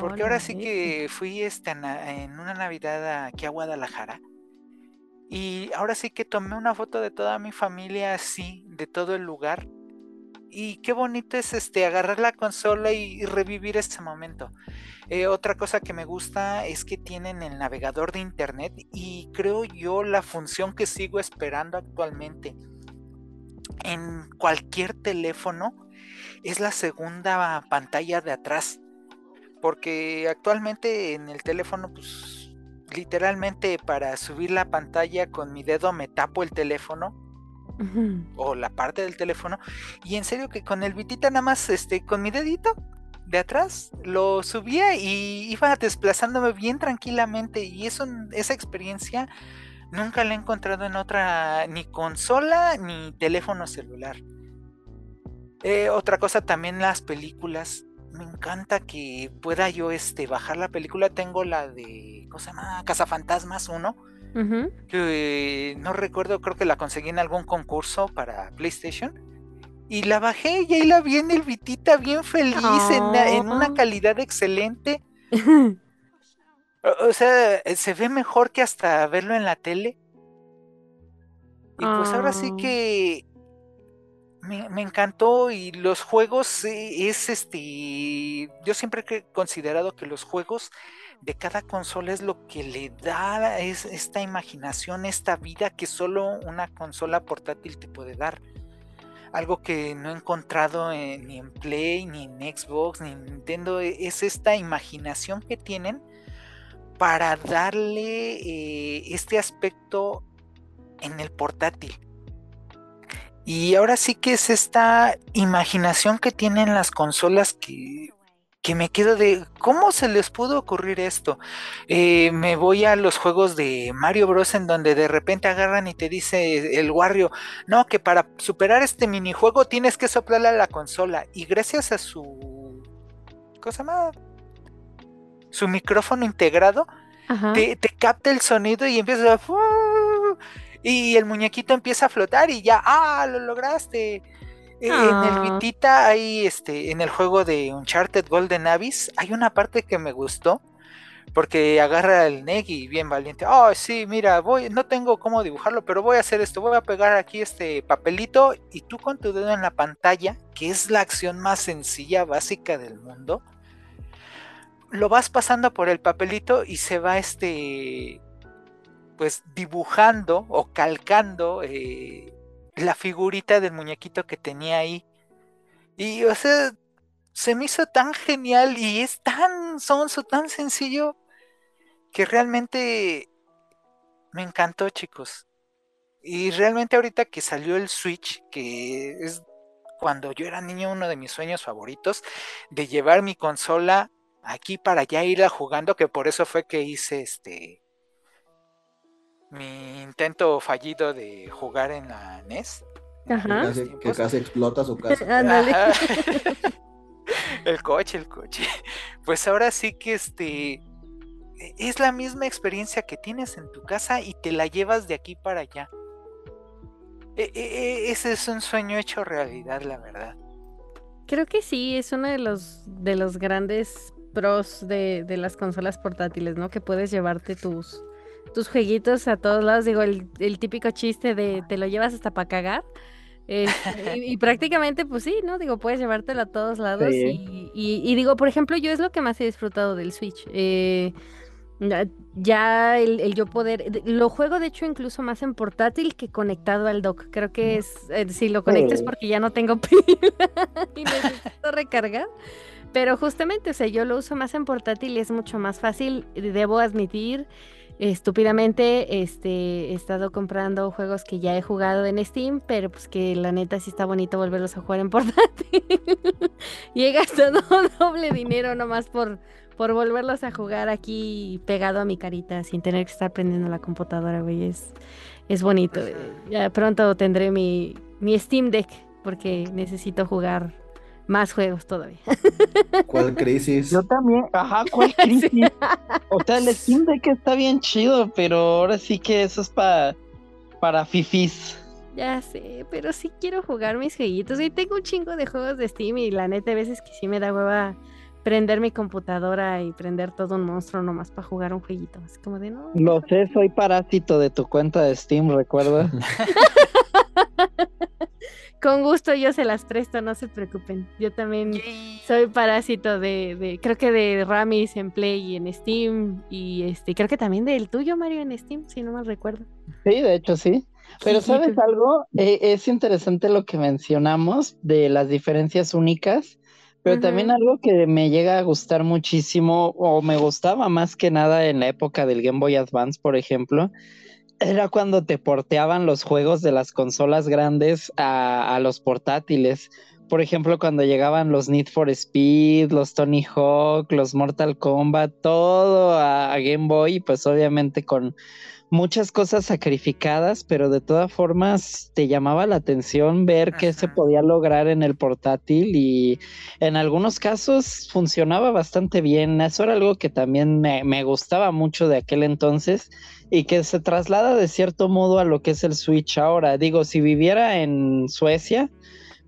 Porque ahora sí que fui este, en una Navidad aquí a Guadalajara y ahora sí que tomé una foto de toda mi familia así, de todo el lugar. Y qué bonito es este agarrar la consola y, revivir ese momento. Eh, otra cosa que me gusta es que tienen el navegador de internet y creo yo la función que sigo esperando actualmente en cualquier teléfono es la segunda pantalla de atrás. Porque actualmente en el teléfono pues literalmente para subir la pantalla con mi dedo me tapo el teléfono o la parte del teléfono y en serio que con el vitita nada más este con mi dedito de atrás, lo subía y iba desplazándome bien tranquilamente y eso, esa experiencia nunca la he encontrado en otra ni consola ni teléfono celular. Eh, otra cosa también las películas. Me encanta que pueda yo este, bajar la película. Tengo la de, ¿cómo se llama? Cazafantasmas 1. Que no recuerdo, creo que la conseguí en algún concurso para PlayStation. Y la bajé y ahí la vi en el Vitita bien feliz, en, una ah. calidad excelente. o, sea, se ve mejor que hasta verlo en la tele. Y pues ahora sí ah. que me, encantó y los juegos eh, es este, yo siempre he considerado que los juegos de cada consola es lo que le da es, esta imaginación, esta vida que solo una consola portátil te puede dar. Algo que no he encontrado ni en Play, ni en Xbox, ni en Nintendo, e, es esta imaginación que tienen para darle eh, este aspecto en el portátil y ahora sí que es esta imaginación que tienen las consolas que, me quedo de cómo se les pudo ocurrir esto. Eh, me voy a los juegos de Mario Bros. en donde de repente agarran y te dice el Wario, no, que para superar este minijuego tienes que soplarle a la consola. Y gracias a su cosa más, su micrófono integrado, te, capta el sonido y empieza a y el muñequito empieza a flotar y ya, ah, lo lograste. En el ah. Vitita hay este, en el juego de Uncharted Golden Abyss, hay una parte que me gustó. Porque agarra el Negi bien valiente. Oh, sí, mira, voy, no tengo cómo dibujarlo, pero voy a hacer esto. Voy a pegar aquí este papelito y tú con tu dedo en la pantalla, que es la acción más sencilla, básica del mundo, lo vas pasando por el papelito y se va este pues dibujando o calcando eh, la figurita del muñequito que tenía ahí. Y o sea, se me hizo tan genial y es tan sonso, tan sencillo, que realmente me encantó, chicos. Y realmente ahorita que salió el Switch, que es cuando yo era niño uno de mis sueños favoritos, de llevar mi consola aquí para allá irla jugando, que por eso fue que hice este mi intento fallido de jugar en la NES. Ajá. Que, casi, explota su casa. el coche, el coche. Pues ahora sí que este e, es la misma experiencia que tienes en tu casa y te la llevas de aquí para allá. E, e, ese es un sueño hecho realidad, la verdad. Creo que sí, es uno de los de los grandes pros de, de las consolas portátiles, ¿no? Que puedes llevarte tus, tus jueguitos a todos lados. Digo, el, típico chiste de te lo llevas hasta para cagar. Este, y, prácticamente, pues sí, ¿no? Digo, puedes llevártelo a todos lados. Y, digo, por ejemplo, yo es lo que más he disfrutado del Switch. Eh, ya el, yo poder, lo juego de hecho incluso más en portátil que conectado al dock. Creo que es, eh, si lo conectes porque ya no tengo pila y necesito recargar. Pero justamente, o sea, yo lo uso más en portátil y es mucho más fácil, debo admitir estúpidamente este, he estado comprando juegos que ya he jugado en Steam, pero pues que la neta sí está bonito volverlos a jugar en portátil. y he gastado doble dinero nomás por, por volverlos a jugar aquí pegado a mi carita sin tener que estar prendiendo la computadora, güey. Es, es bonito. Ya pronto tendré mi, mi Steam Deck porque necesito jugar más juegos todavía. ¿Cuál crisis? Yo también, ajá, ¿cuál crisis? O sea, el Steam Deck está bien chido, pero ahora sí que eso es para para fifis. Ya sé, pero sí quiero jugar mis jueguitos. Y tengo un chingo de juegos de Steam y la neta a veces que sí me da hueva prender mi computadora y prender todo un monstruo nomás para jugar un jueguito. Es como de no. Lo sé, soy parásito de tu cuenta de Steam, recuerda. Con gusto yo se las presto, no se preocupen. Yo también soy parásito de, creo que de Ramis en Play y en Steam. Y este, creo que también del tuyo, Mario, en Steam, si no mal recuerdo. Sí, de hecho sí. Pero ¿sabes algo? Eh, es interesante lo que mencionamos de las diferencias únicas, pero también algo que me llega a gustar muchísimo, o me gustaba más que nada en la época del Game Boy Advance, por ejemplo, era cuando te porteaban los juegos de las consolas grandes a, los portátiles. por ejemplo, cuando llegaban los Need for Speed, los Tony Hawk, los Mortal Kombat, todo a, Game Boy, pues obviamente con muchas cosas sacrificadas, pero de todas formas te llamaba la atención ver qué se podía lograr en el portátil y en algunos casos funcionaba bastante bien. Eso era algo que también me, me gustaba mucho de aquel entonces y que se traslada de cierto modo a lo que es el Switch ahora. Digo, si viviera en Suecia,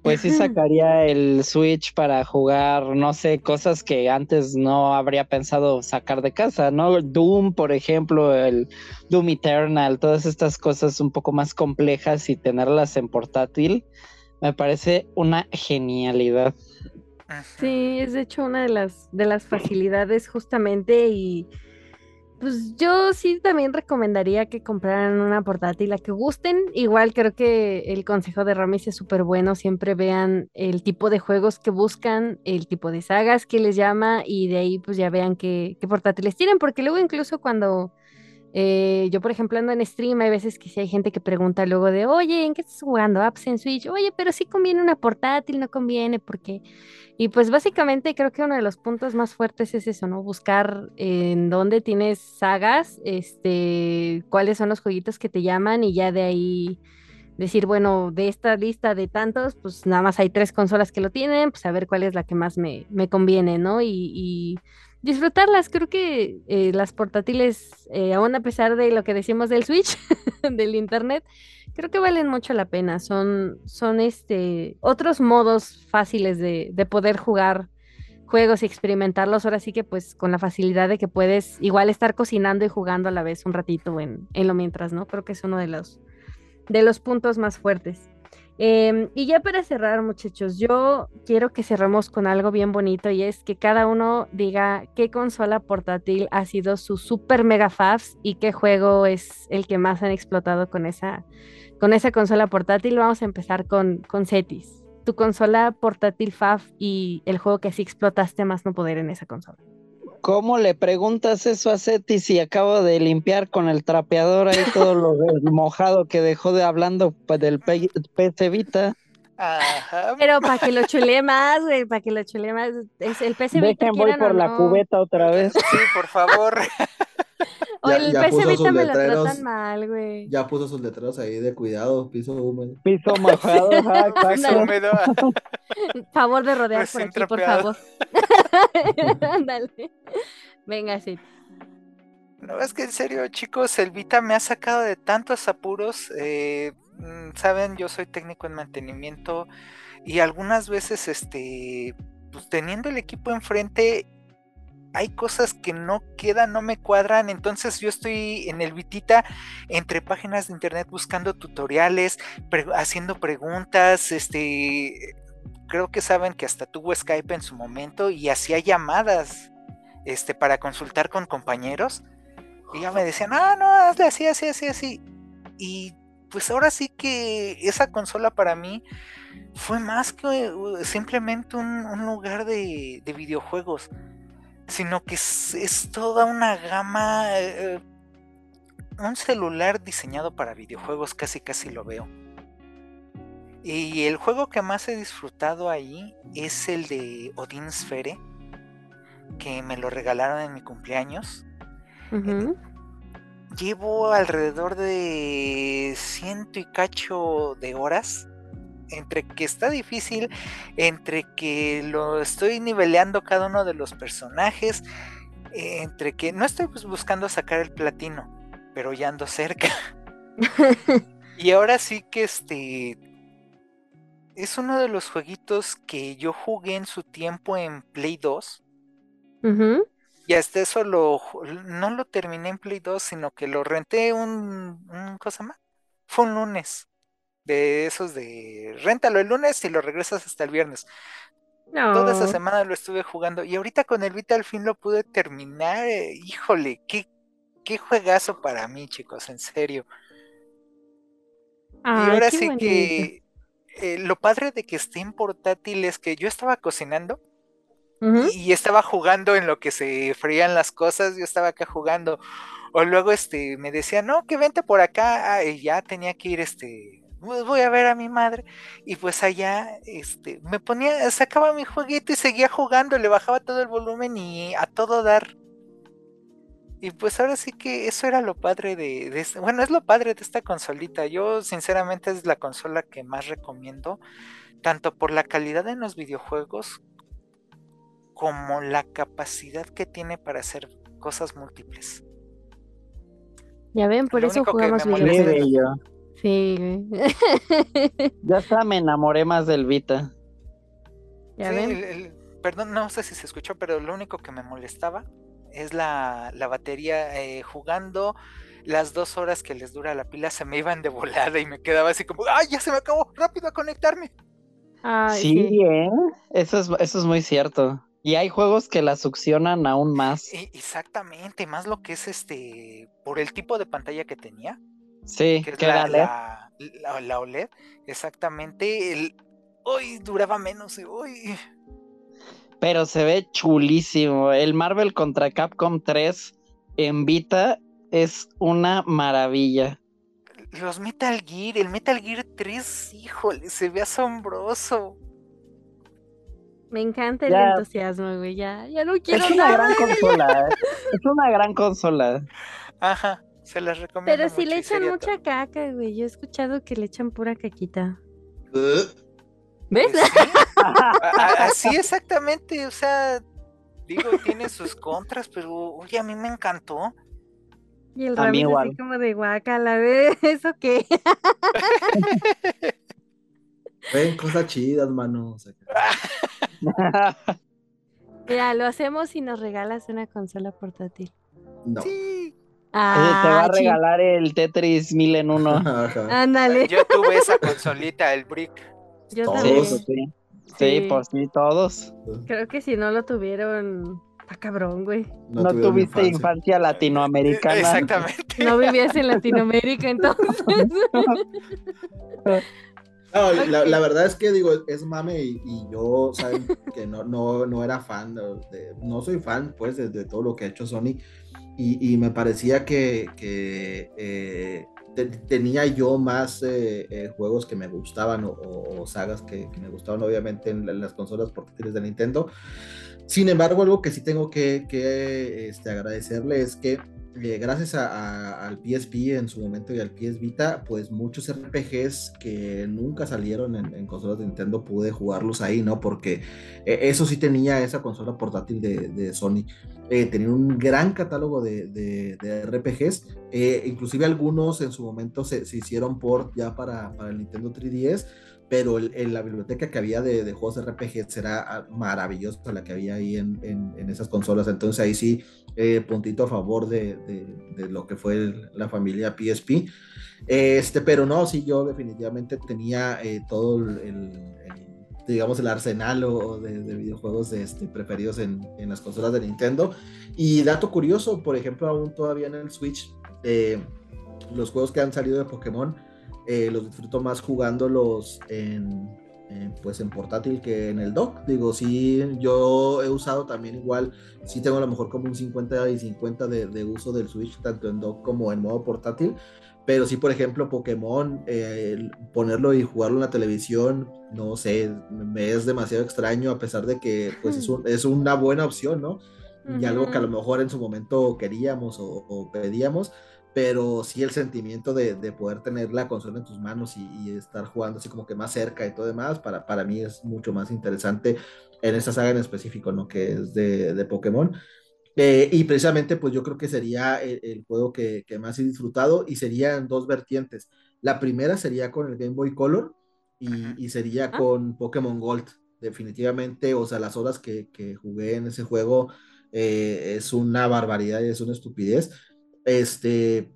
pues sí sacaría el Switch para jugar, no sé, cosas que antes no habría pensado sacar de casa, ¿no? Doom, por ejemplo, el Doom Eternal, todas estas cosas un poco más complejas y tenerlas en portátil, me parece una genialidad. Sí, es de hecho una de las, de las facilidades justamente y pues yo sí también recomendaría que compraran una portátil, la que gusten. Igual creo que el consejo de Ramis es súper bueno. Siempre vean el tipo de juegos que buscan, el tipo de sagas que les llama y de ahí pues ya vean qué, qué portátiles tienen. Porque luego incluso cuando eh, yo, por ejemplo, ando en stream, hay veces que sí hay gente que pregunta luego de, oye, ¿en qué estás jugando? Apps en Switch. Oye, pero sí conviene una portátil, no conviene, porque y pues básicamente creo que uno de los puntos más fuertes es eso, ¿no? Buscar en dónde tienes sagas, este, cuáles son los jueguitos que te llaman y ya de ahí decir, bueno, de esta lista de tantos, pues nada más hay tres consolas que lo tienen, pues a ver cuál es la que más me, me conviene, ¿no? Y, disfrutarlas, creo que eh, las portátiles, eh, aún a pesar de lo que decimos del Switch, del Internet, creo que valen mucho la pena. Son, son este, otros modos fáciles de, de poder jugar juegos y experimentarlos. Ahora sí que pues con la facilidad de que puedes igual estar cocinando y jugando a la vez un ratito en, en lo mientras, ¿no? Creo que es uno de los, de los puntos más fuertes. Em, y ya para cerrar, muchachos, yo quiero que cerremos con algo bien bonito y es que cada uno diga qué consola portátil ha sido su super mega fabs y qué juego es el que más han explotado con esa, con esa consola portátil. Vamos a empezar con, con Cetis. Tu consola portátil FAF y el juego que sí explotaste más no poder en esa consola. ¿Cómo le preguntas eso a Cetis si acabo de limpiar con el trapeador ahí todo lo mojado que dejó de hablando pues, del PC Vita? Ajá. Pero para que lo chule más, güey, para que lo chule más. Es el PC Vita. Dejen voy por la cubeta otra vez. Sí, por favor. O el PC Vita me lo tratan mal, güey. Ya puso sus letreros ahí de cuidado, piso húmedo. Piso mojado, piso húmedo. favor de rodear por aquí, por favor. Dale. Venga, sí. No, es que en serio, chicos, el Vita me ha sacado de tantos apuros. Eh, mm, Saben, yo soy técnico en mantenimiento y algunas veces, este, pues teniendo el equipo enfrente, hay cosas que no quedan, no me cuadran, entonces yo estoy en el Vitita entre páginas de internet buscando tutoriales, haciendo preguntas, este, creo que saben que hasta tuvo Skype en su momento y hacía llamadas, este, para consultar con compañeros. Y ya me decían, ah, no, hazle así, así, así, así, y pues ahora sí que esa consola para mí fue más que uh, simplemente un, lugar de, de videojuegos sino que es, toda una gama, eh, un celular diseñado para videojuegos, casi casi lo veo. Y el juego que más he disfrutado ahí es el de Odin Sphere, que me lo regalaron en mi cumpleaños. llevo alrededor de ciento y cacho de horas entre que está difícil, entre que lo estoy niveleando cada uno de los personajes, entre que no estoy pues, buscando sacar el platino, pero ya ando cerca. y ahora sí que este es uno de los jueguitos que yo jugué en su tiempo en Play 2. Y hasta eso lo, no lo terminé en Play 2, sino que lo renté un, un cosa más. Fue un lunes de esos de réntalo el lunes y lo regresas hasta el viernes. Toda esa semana lo estuve jugando y ahorita con el Vita al fin lo pude terminar. Eh, híjole, qué, qué juegazo para mí, chicos, en serio. y ahora sí que eh, lo padre de que esté en portátil es que yo estaba cocinando y, estaba jugando en lo que se frían las cosas, yo estaba acá jugando. O luego este me decía, no, que vente por acá, ah, y ya tenía que ir este pues voy a ver a mi madre. Y pues allá, este, me ponía, sacaba mi jueguito y seguía jugando, le bajaba todo el volumen y a todo dar. Y pues ahora sí que eso era lo padre de, de este, bueno, es lo padre de esta consolita. Yo sinceramente es la consola que más recomiendo, tanto por la calidad en los videojuegos como la capacidad que tiene para hacer cosas múltiples. Ya ven, por eso jugamos videojuegos. Sí, ya está, me enamoré más del Vita. ¿Ya ven? perdón, no sé si se escuchó, pero lo único que me molestaba es la, batería eh, jugando. Las dos horas que les dura la pila se me iban de volada y me quedaba así como, ¡ay, ya se me acabó! ¡Rápido a conectarme! sí, bien. Eso es, eso es muy cierto. Y hay juegos que la succionan aún más. E, exactamente, más lo que es este, por el tipo de pantalla que tenía. Sí, que, era la, la, OLED. Exactamente. El, hoy duraba menos. Uy, pero se ve chulísimo. El Marvel contra Capcom 3 en Vita es una maravilla. Los Metal Gear, el Metal Gear 3, híjole, se ve asombroso. Me encanta el entusiasmo, güey. Ya, ya no quiero es una gran consola. es una gran consola. Ajá, se las recomiendo. Pero si le echan mucha caca, güey. Yo he escuchado que le echan pura caquita. ¿Eh? ¿Ves? Pues así exactamente, o sea, digo, tiene sus contras, pero oye, a mí me encantó. Y el Rami así como de guacala, ¿ves? ¿Eso qué? Ven, cosas chidas, mano. Mira, lo hacemos y nos regalas una consola portátil. No. Sí. Ah, te va a regalar el Tetris 1000 en uno. Ándale. Yo tuve esa consolita, el Brick. Yo también. Sí, sí. por sí, todos. Creo que si no lo tuvieron, está cabrón, güey. No, tuviste infancia. latinoamericana. Exactamente. No vivías en Latinoamérica entonces. No, la, verdad es que digo, es mame y, yo, saben, que no, no, no era fan, de, no soy fan, pues, de, todo lo que ha hecho Sony. Y, me parecía que, que eh, tenía yo más eh, eh, juegos que me gustaban o, sagas que, me gustaban obviamente en, las consolas portátiles de Nintendo. Sin embargo, algo que sí tengo que, este, agradecerle es que eh, gracias al PSP en su momento y al PS Vita, pues muchos RPGs que nunca salieron en, consolas de Nintendo pude jugarlos ahí, ¿no? Porque eso sí tenía esa consola portátil de, de Sony. Eh, tenía un gran catálogo de, RPGs, eh, inclusive algunos en su momento se, hicieron port ya para, el Nintendo 3DS, pero en la biblioteca que había de, juegos de RPGs era ah, maravillosa la que había ahí en, esas consolas, entonces ahí sí, eh, puntito a favor de, lo que fue la familia PSP. Este, pero no, sí, yo definitivamente tenía todo el digamos, el arsenal o de, videojuegos este, preferidos en, en, las consolas de Nintendo. Y dato curioso, por ejemplo, aún todavía en el Switch, eh, los juegos que han salido de Pokémon, eh, los disfruto más jugándolos en, pues en portátil que en el dock. Digo, sí, yo he usado también igual, sí tengo a lo mejor como un 50 y 50 de, de uso del Switch, tanto en dock como en modo portátil. Pero sí, por ejemplo, Pokémon, eh, ponerlo y jugarlo en la televisión, no sé, me es demasiado extraño a pesar de que pues, es, es una buena opción, ¿no? Y algo que a lo mejor en su momento queríamos o, pedíamos, pero sí el sentimiento de, poder tener la consola en tus manos y, estar jugando así como que más cerca y todo demás, para, para mí es mucho más interesante en esta saga en específico, ¿no? Que es de, de Pokémon. Eh, y precisamente, pues yo creo que sería el, juego que, más he disfrutado y serían dos vertientes. La primera sería con el Game Boy Color y, sería ah. con Pokémon Gold. Definitivamente, o sea, las horas que, jugué en ese juego eh, es una barbaridad y es una estupidez. Este,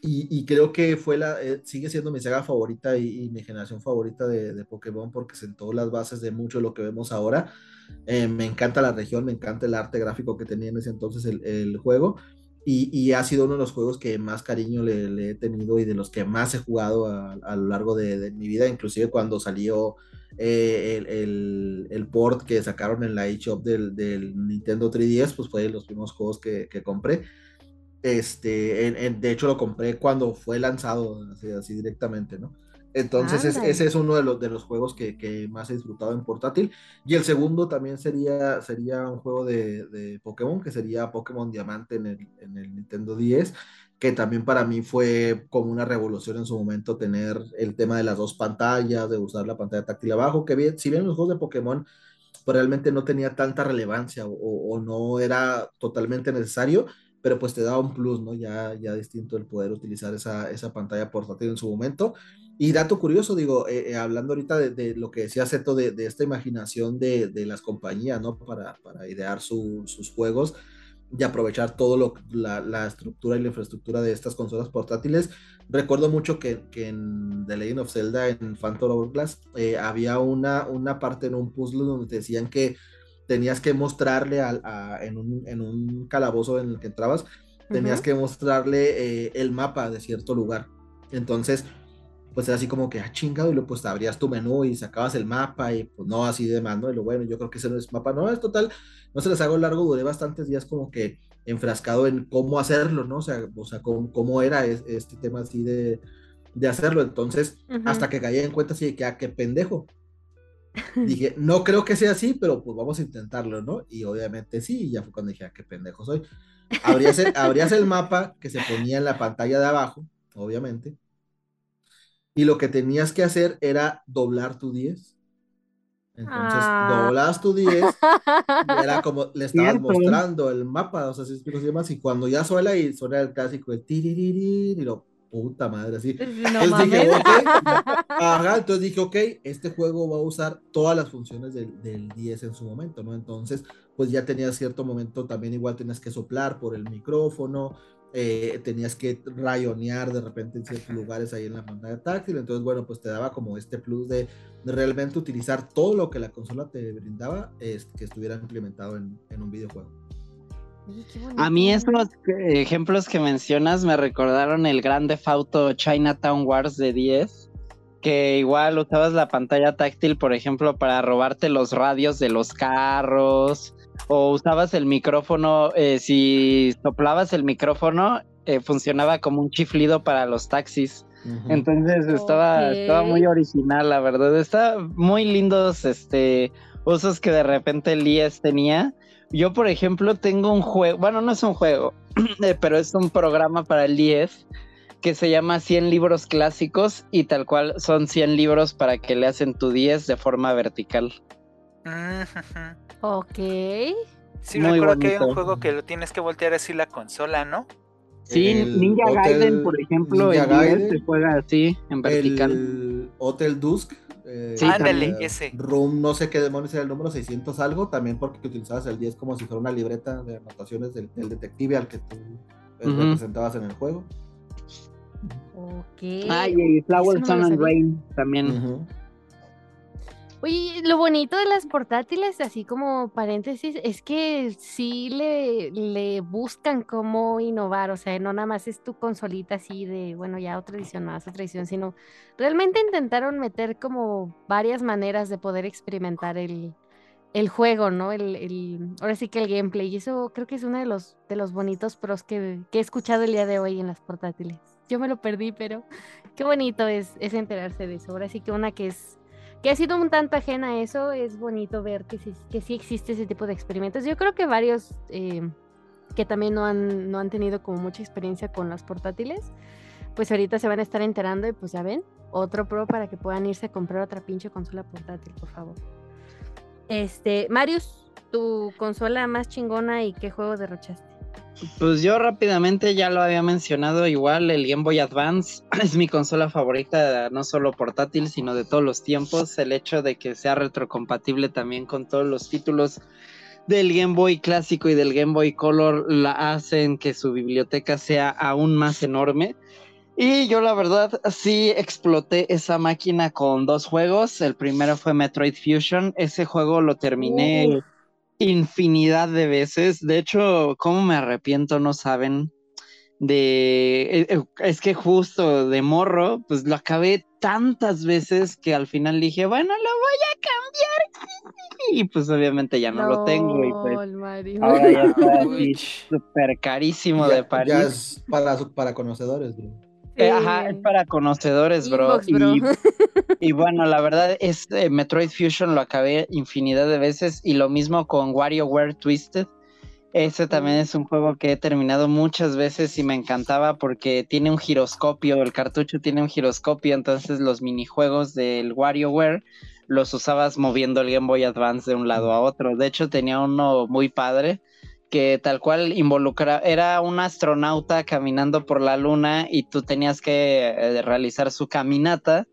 y, creo que fue la, eh, sigue siendo mi saga favorita y, mi generación favorita de, de, Pokémon porque sentó las bases de mucho de lo que vemos ahora. Eh, me encanta la región, me encanta el arte gráfico que tenía en ese entonces el, juego. Y, ha sido uno de los juegos que más cariño le, he tenido y de los que más he jugado a, lo largo de, mi vida, inclusive cuando salió eh, el, port que sacaron en la eShop del, del Nintendo 3DS, pues fue de los primeros juegos que, compré. Este, de hecho lo compré cuando fue lanzado, así, así directamente, ¿no? Entonces ese es uno de los, de los juegos que, más he disfrutado en portátil. Y el segundo también sería, sería un juego de, Pokémon, que sería Pokémon Diamante en el, en el, Nintendo 10, que también para mí fue como una revolución en su momento tener el tema de las dos pantallas, de usar la pantalla táctil abajo, que bien, si bien los juegos de Pokémon pues, realmente no tenía tanta relevancia o, o no era totalmente necesario, pero pues te daba un plus, ¿no? Ya, ya distinto el poder utilizar esa, esa pantalla portátil en su momento. Y dato curioso, digo, eh, eh, hablando ahorita de, lo que decía Zeto, de, de esta imaginación de, de, las compañías, ¿no? Para, para idear sus juegos y aprovechar todo lo la, la, estructura y la infraestructura de estas consolas portátiles. Recuerdo mucho que, que en The Legend of Zelda, en Phantom Hourglass, eh, había una, una parte en un puzzle donde decían que tenías que mostrarle a, en, un, en, un, calabozo en el que entrabas, tenías que mostrarle el mapa de cierto lugar. Entonces, pues era así como que, ah, chingado, y luego pues abrías tu menú y sacabas el mapa y pues no, así de mando, y lo bueno, yo creo que ese no es mapa, no, es total, no se les hago largo, duré bastantes días como que enfrascado en cómo hacerlo, ¿no? O sea, o sea cómo, cómo era este tema así de, de hacerlo, entonces, hasta que caí en cuenta así de que, ah, qué pendejo. Dije, no creo que sea así, pero pues vamos a intentarlo, ¿no? Y obviamente sí, y ya fue cuando dije, ah, qué pendejo soy. Abrías el, abrías el mapa que se ponía en la pantalla de abajo, obviamente, y lo que tenías que hacer era doblar tu 10. Entonces, ah. doblas tu 10, y era como le estabas mostrando el mapa, o sea, si explico demás, y cuando ya suena y suena el clásico de y lo puta madre, así. entonces dije, ok, ajá, entonces dije, ok, este juego va a usar todas las funciones del, del 10 en su momento, ¿no? Entonces, pues ya tenía cierto momento, también igual tenías que soplar por el micrófono, eh, tenías que rayonear de repente en ciertos lugares ahí en la pantalla táctil, entonces bueno, pues te daba como este plus de, realmente utilizar todo lo que la consola te brindaba, es, que estuviera implementado en, un videojuego. A mí esos ejemplos que mencionas me recordaron el grande Auto Chinatown Wars de 10, que igual usabas la pantalla táctil, por ejemplo, para robarte los radios de los carros, o usabas el micrófono, eh, si soplabas el micrófono, eh, funcionaba como un chiflido para los taxis. Entonces estaba, estaba muy original, la verdad. Está muy lindos este usos que de repente el IES tenía. Yo, por ejemplo, tengo un juego, bueno, no es un juego, eh, pero es un programa para el IES que se llama 100 libros clásicos y tal cual son 100 libros para que le hacen tu 10 de forma vertical. Ok. Sí, Muy recuerdo que hay un juego que lo tienes que voltear así la consola, ¿no? Sí, Ninja Gaiden, por ejemplo, Ninja Gaiden, se juega así, en vertical. El Hotel Dusk. Eh, sí, ándale, ese. Room, no sé qué demonios era el número 600 algo, también porque utilizabas el 10 como si fuera una libreta de anotaciones del, detective al que tú representabas en el juego. Ok. Ah, y Flower, Sun and Rain también. Oye, lo bonito de las portátiles, así como paréntesis, es que sí le, le buscan cómo innovar, o sea, no nada más es tu consolita así de, bueno, ya otra edición más, otra edición, sino realmente intentaron meter como varias maneras de poder experimentar el, el juego, ¿no? El, el, ahora sí que el gameplay, y eso creo que es uno de los, de los bonitos pros que, que he escuchado el día de hoy en las portátiles. Yo me lo perdí, pero qué bonito es, es enterarse de eso. Ahora sí que una que es que ha sido un tanto ajena a eso, es bonito ver que sí, que sí existe ese tipo de experimentos. Yo creo que varios eh, que también no han, no han tenido como mucha experiencia con las portátiles, pues ahorita se van a estar enterando y pues ya ven, otro pro para que puedan irse a comprar otra pinche consola portátil, por favor. Este, Marius, tu consola más chingona y qué juego derrochaste. Pues yo rápidamente ya lo había mencionado, igual el Game Boy Advance es mi consola favorita, no solo portátil, sino de todos los tiempos. El hecho de que sea retrocompatible también con todos los títulos del Game Boy clásico y del Game Boy Color la hacen que su biblioteca sea aún más enorme. Y yo la verdad sí exploté esa máquina con dos juegos. El primero fue Metroid Fusion. Ese juego lo terminé infinidad de veces. De hecho, cómo me arrepiento, no saben. De eh, eh, es que justo de morro, pues lo acabé tantas veces que al final dije, bueno, lo voy a cambiar. Y pues obviamente ya no, lo tengo. Y pues, ahora ya está súper carísimo de París. Ya es para, para conocedores, bro. Eh, ajá, es para conocedores, bro. Y, bueno, la verdad es eh, Metroid Fusion lo acabé infinidad de veces y lo mismo con WarioWare Twisted. Ese también es un juego que he terminado muchas veces y me encantaba porque tiene un giroscopio, el cartucho tiene un giroscopio, entonces los minijuegos del WarioWare los usabas moviendo el Game Boy Advance de un lado a otro. De hecho, tenía uno muy padre que tal cual involucra, era un astronauta caminando por la luna y tú tenías que eh, realizar su caminata,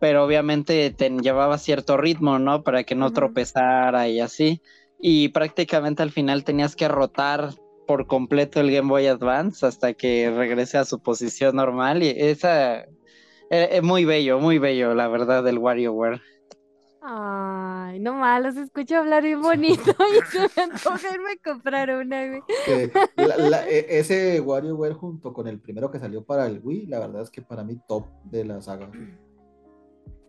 pero obviamente te llevaba cierto ritmo, ¿no? Para que no tropezara y así. Y prácticamente al final tenías que rotar por completo el Game Boy Advance hasta que regrese a su posición normal y esa es eh, muy bello, muy bello, la verdad, del WarioWare. Ay, no malos, escucho hablar bien bonito y se me antoja irme a comprar una, güey. E, ese WarioWare junto con el primero que salió para el Wii, la verdad es que para mí top de la saga.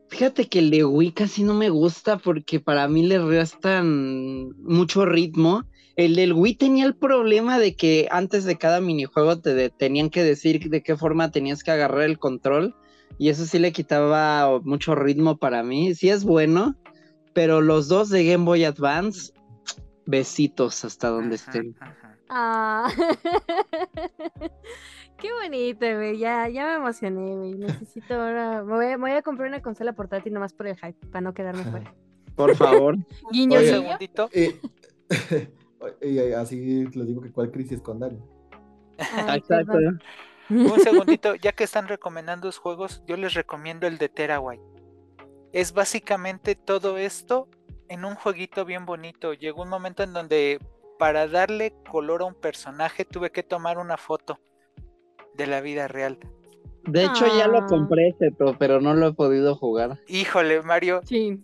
Fíjate que el de Wii casi no me gusta porque para mí le restan mucho ritmo. El del Wii tenía el problema de que antes de cada minijuego te tenían que decir de qué forma tenías que agarrar el control y eso sí le quitaba mucho ritmo para mí. Sí es bueno, pero los dos de Game Boy Advance, besitos hasta donde estén. Ah. Qué bonito, güey. Ya, ya me emocioné, güey. Necesito ahora. Me voy, a, comprar una consola portátil nomás por el hype, para no quedarme fuera. Por favor. Guiño, un segundito. y así les digo que cuál crisis con Dani. Exacto. Un segundito, ya que están recomendando los juegos, yo les recomiendo el de Teraway. Es básicamente todo esto en un jueguito bien bonito. Llegó un momento en donde para darle color a un personaje tuve que tomar una foto de la vida real. De hecho, ya lo ah. compré, pero no lo he podido jugar. Híjole, Mario. Sí.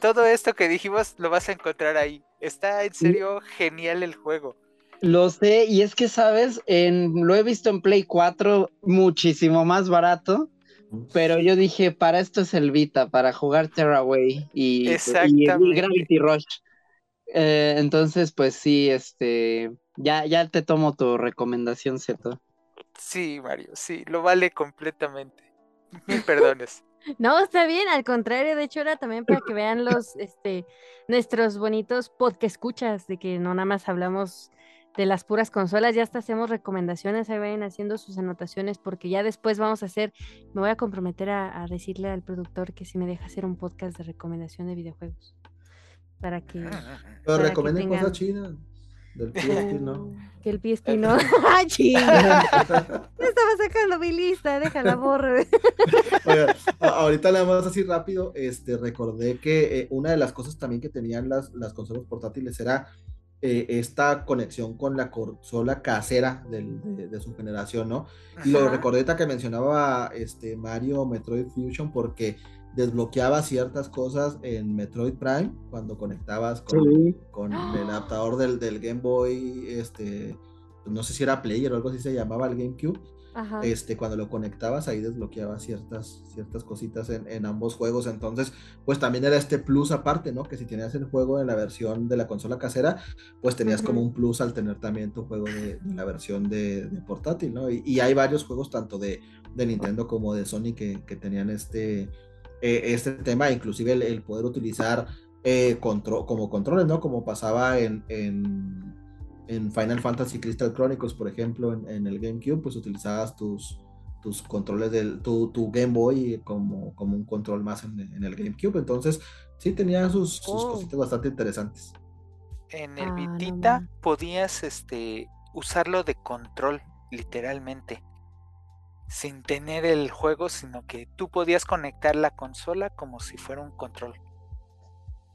Todo esto que dijimos lo vas a encontrar ahí. Está en serio genial el juego. Lo sé, y es que, ¿sabes? En, lo he visto en Play 4 muchísimo más barato, pero yo dije, para esto es el Vita, para jugar Terraway y, y, Gravity Rush. Eh, entonces, pues sí, este, ya, ya te tomo tu recomendación, ¿cierto? Sí, Mario, sí, lo vale completamente. Mil perdones. No, está bien, al contrario, de hecho era también para que vean los, este, nuestros bonitos podcast escuchas, de que no nada más hablamos de las puras consolas, ya hasta hacemos recomendaciones, ahí vayan haciendo sus anotaciones, porque ya después vamos a hacer, me voy a comprometer a, decirle al productor que si me deja hacer un podcast de recomendación de videojuegos. Para que. Pero recomienden cosas chinas. Del PSP, ¿no? Que el PSP no. ¡Ah, chinga! Estaba sacando mi lista, déjala borre. ahorita le damos así rápido. Este, recordé que eh, una de las cosas también que tenían las, las consolas portátiles era eh, esta conexión con la consola casera de, su generación, ¿no? Y lo recordé que mencionaba este Mario Metroid Fusion porque desbloqueaba ciertas cosas en Metroid Prime cuando conectabas con, con el adaptador del, del, Game Boy, este, no sé si era Player o algo así se llamaba el GameCube este, cuando lo conectabas ahí desbloqueaba ciertas, ciertas cositas en, ambos juegos. Entonces, pues también era este plus aparte, ¿no? Que si tenías el juego en la versión de la consola casera, pues tenías como un plus al tener también tu juego de, la versión de, portátil, ¿no? Y, hay varios juegos tanto de, Nintendo como de Sony que, tenían este, eh, este tema, inclusive el, poder utilizar eh, como controles, ¿no? Como pasaba en en Final Fantasy Crystal Chronicles, por ejemplo, en, el GameCube, pues utilizabas tus, tus controles del tu, tu Game Boy como, como un control más en, el GameCube. Entonces, sí tenía sus, oh. cositas bastante interesantes. En el ah, Vitita podías este, usarlo de control, literalmente. Sin tener el juego, sino que tú podías conectar la consola como si fuera un control. y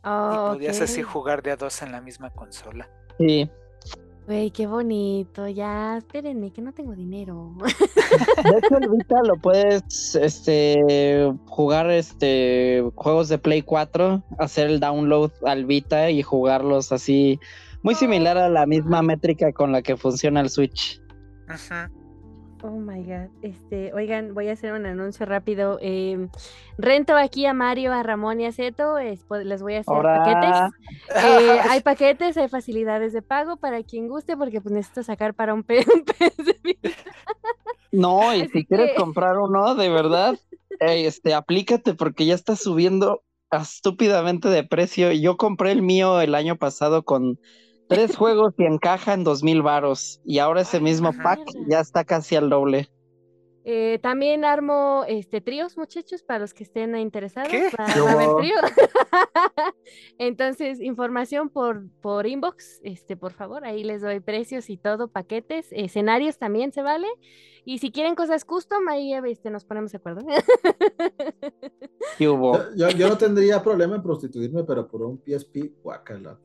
oh, podías así jugar de a dos en la misma consola. Sí, Güey, qué bonito. Ya, espérenme, que no tengo dinero. De hecho, Vita lo puedes este, jugar este, juegos de Play 4, hacer el download al Vita y jugarlos así, muy similar a la misma métrica con la que funciona el Switch. Ajá. Oh my god. Este, oigan, voy a hacer un anuncio rápido. Em, rento aquí a Mario, a Ramón y a Zeto. les voy a hacer paquetes. Eh, hay paquetes, hay facilidades de pago para quien guste, porque pues necesito sacar para un, pez de No, y si quieres comprar uno, de verdad, este, aplícate porque ya está subiendo estúpidamente de precio. Yo compré el mío el año pasado con tres juegos y encaja en dos mil varos. Y ahora ese mismo pack ya está casi al doble. Eh, también armo este tríos, muchachos, para los que estén interesados. ¿Qué? Entonces, información por, por inbox, este, por favor, ahí les doy precios y todo, paquetes, escenarios también se vale. Y si quieren cosas custom, ahí este, nos ponemos de acuerdo. hubo? Yo, yo, no tendría problema en prostituirme, pero por un PSP, guacala.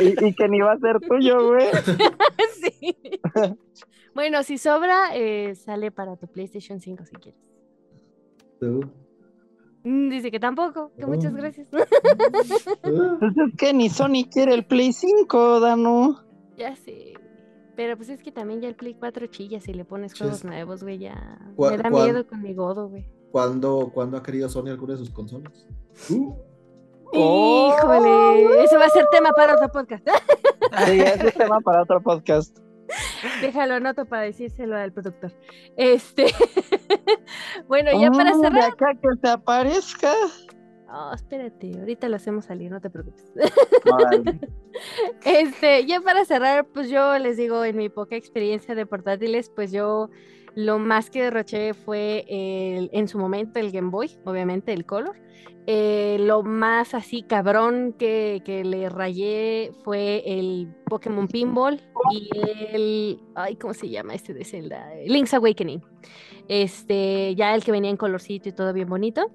Y, y, que ni va a ser tuyo, güey. sí. Bueno, si sobra, eh, sale para tu PlayStation 5 si quieres. Mm, dice que tampoco, que muchas gracias. Pues es que ni Sony quiere el Play 5, Dano. Ya sé. Pero pues es que también ya el Play 4 chilla si le pones juegos nuevos, güey, ya. Me da miedo con mi godo, güey. ¿Cuándo, ha querido Sony alguna de sus consolas? Uh. Híjole, eso va a ser tema para otro podcast. sí, ese es tema para otro podcast. Déjalo anoto para decírselo al productor. Este, bueno, ya para cerrar. De acá que te aparezca. Oh, espérate, ahorita lo hacemos salir, no te preocupes. este, ya para cerrar, pues yo les digo, en mi poca experiencia de portátiles, pues yo lo más que derroché fue en su momento el Game Boy, obviamente el Color. Eh, lo más así cabrón que, le rayé fue el Pokémon Pinball y el. Ay, ¿cómo se llama este de Zelda? Link's Awakening. Este, ya el que venía en colorcito y todo bien bonito.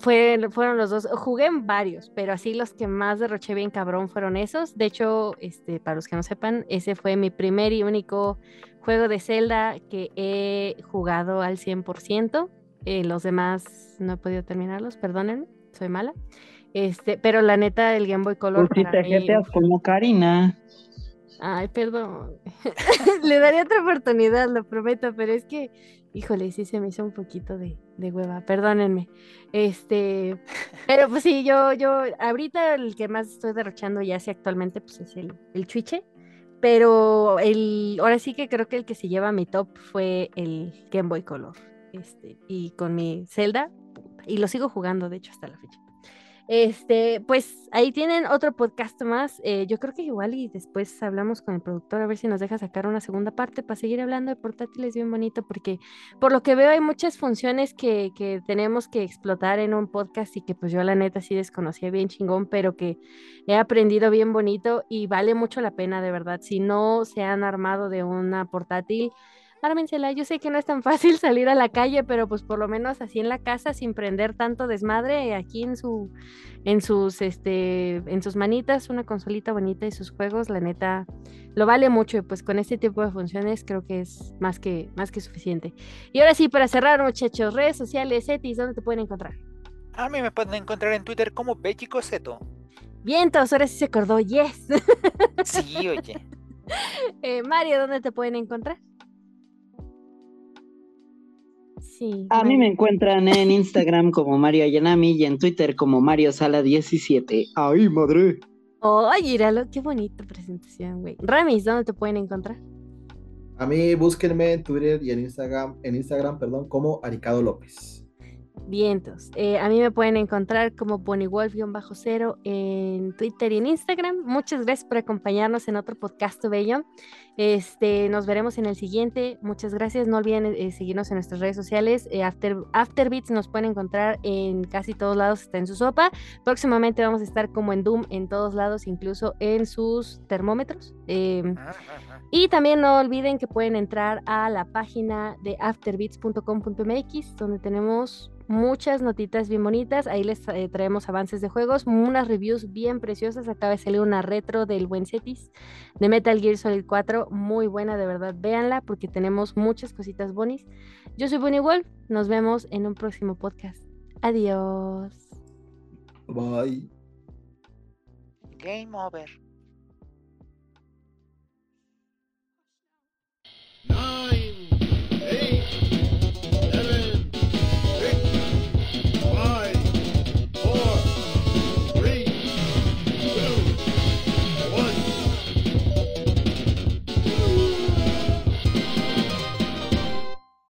fueron los dos. Jugué en varios, pero así los que más derroché bien cabrón fueron esos. De hecho, este, para los que no sepan, ese fue mi primer y único juego de Zelda que he jugado al 100%. Eh, los demás no he podido terminarlos, perdónenme, soy mala. Este, pero la neta, el Game Boy Color. Pues si te jeteas como Karina. Ay, perdón. Le daría otra oportunidad, lo prometo, pero es que, híjole, sí se me hizo un poquito de, de hueva, perdónenme. Este, pero pues sí, yo, yo, ahorita el que más estoy derrochando ya sí actualmente, pues es el, el Chuiche. Pero el, ahora sí que creo que el que se lleva mi top fue el Game Boy Color. Este, y con mi Zelda, y lo sigo jugando, de hecho, hasta la fecha. Este, pues ahí tienen otro podcast más. Eh, yo creo que igual y después hablamos con el productor a ver si nos deja sacar una segunda parte para seguir hablando de portátiles bien bonito, porque por lo que veo hay muchas funciones que, que tenemos que explotar en un podcast y que pues yo la neta sí desconocía bien chingón, pero que he aprendido bien bonito y vale mucho la pena de verdad. Si no se han armado de una portátil, ármensela. Yo sé que no es tan fácil salir a la calle, pero pues por lo menos así en la casa, sin prender tanto desmadre, aquí en su, en sus, este, en sus manitas, una consolita bonita y sus juegos, la neta, lo vale mucho. Y pues con este tipo de funciones creo que es más que, más que suficiente. Y ahora sí, para cerrar, muchachos, redes sociales, Etis, ¿dónde te pueden encontrar? A mí me pueden encontrar en Twitter como Béchico Zeto. Vientos, ahora sí se acordó, yes. Sí, oye. Eh, Mario, ¿dónde te pueden encontrar? A mí me encuentran en Instagram como Mario Ayanami y en Twitter como Mario Sala 17. ¡Ay, madre! Ay, míralo, qué bonita presentación, güey. Ramis, ¿dónde te pueden encontrar? A mí búsquenme en Twitter y en Instagram, en Instagram, perdón, como Aricado López. Vientos. Eh, a mí me pueden encontrar como PonyWolf-0 en Twitter y en Instagram. Muchas gracias por acompañarnos en otro podcast bello. Este, nos veremos en el siguiente. Muchas gracias. No olviden eh, seguirnos en nuestras redes sociales. Eh, After, Afterbeats nos pueden encontrar en casi todos lados. Está en su sopa. Próximamente vamos a estar como en Doom en todos lados, incluso en sus termómetros. Em, y también no olviden que pueden entrar a la página de afterbeats.com.mx donde tenemos muchas notitas bien bonitas. Ahí les eh, traemos avances de juegos, unas reviews bien preciosas. Acaba de salir una retro del buen Cetis de Metal Gear Solid 4, muy buena, de verdad. Véanla porque tenemos muchas cositas bonis. Yo soy Bonnie Wolf, nos vemos en un próximo podcast. Adiós. Bye. Game over.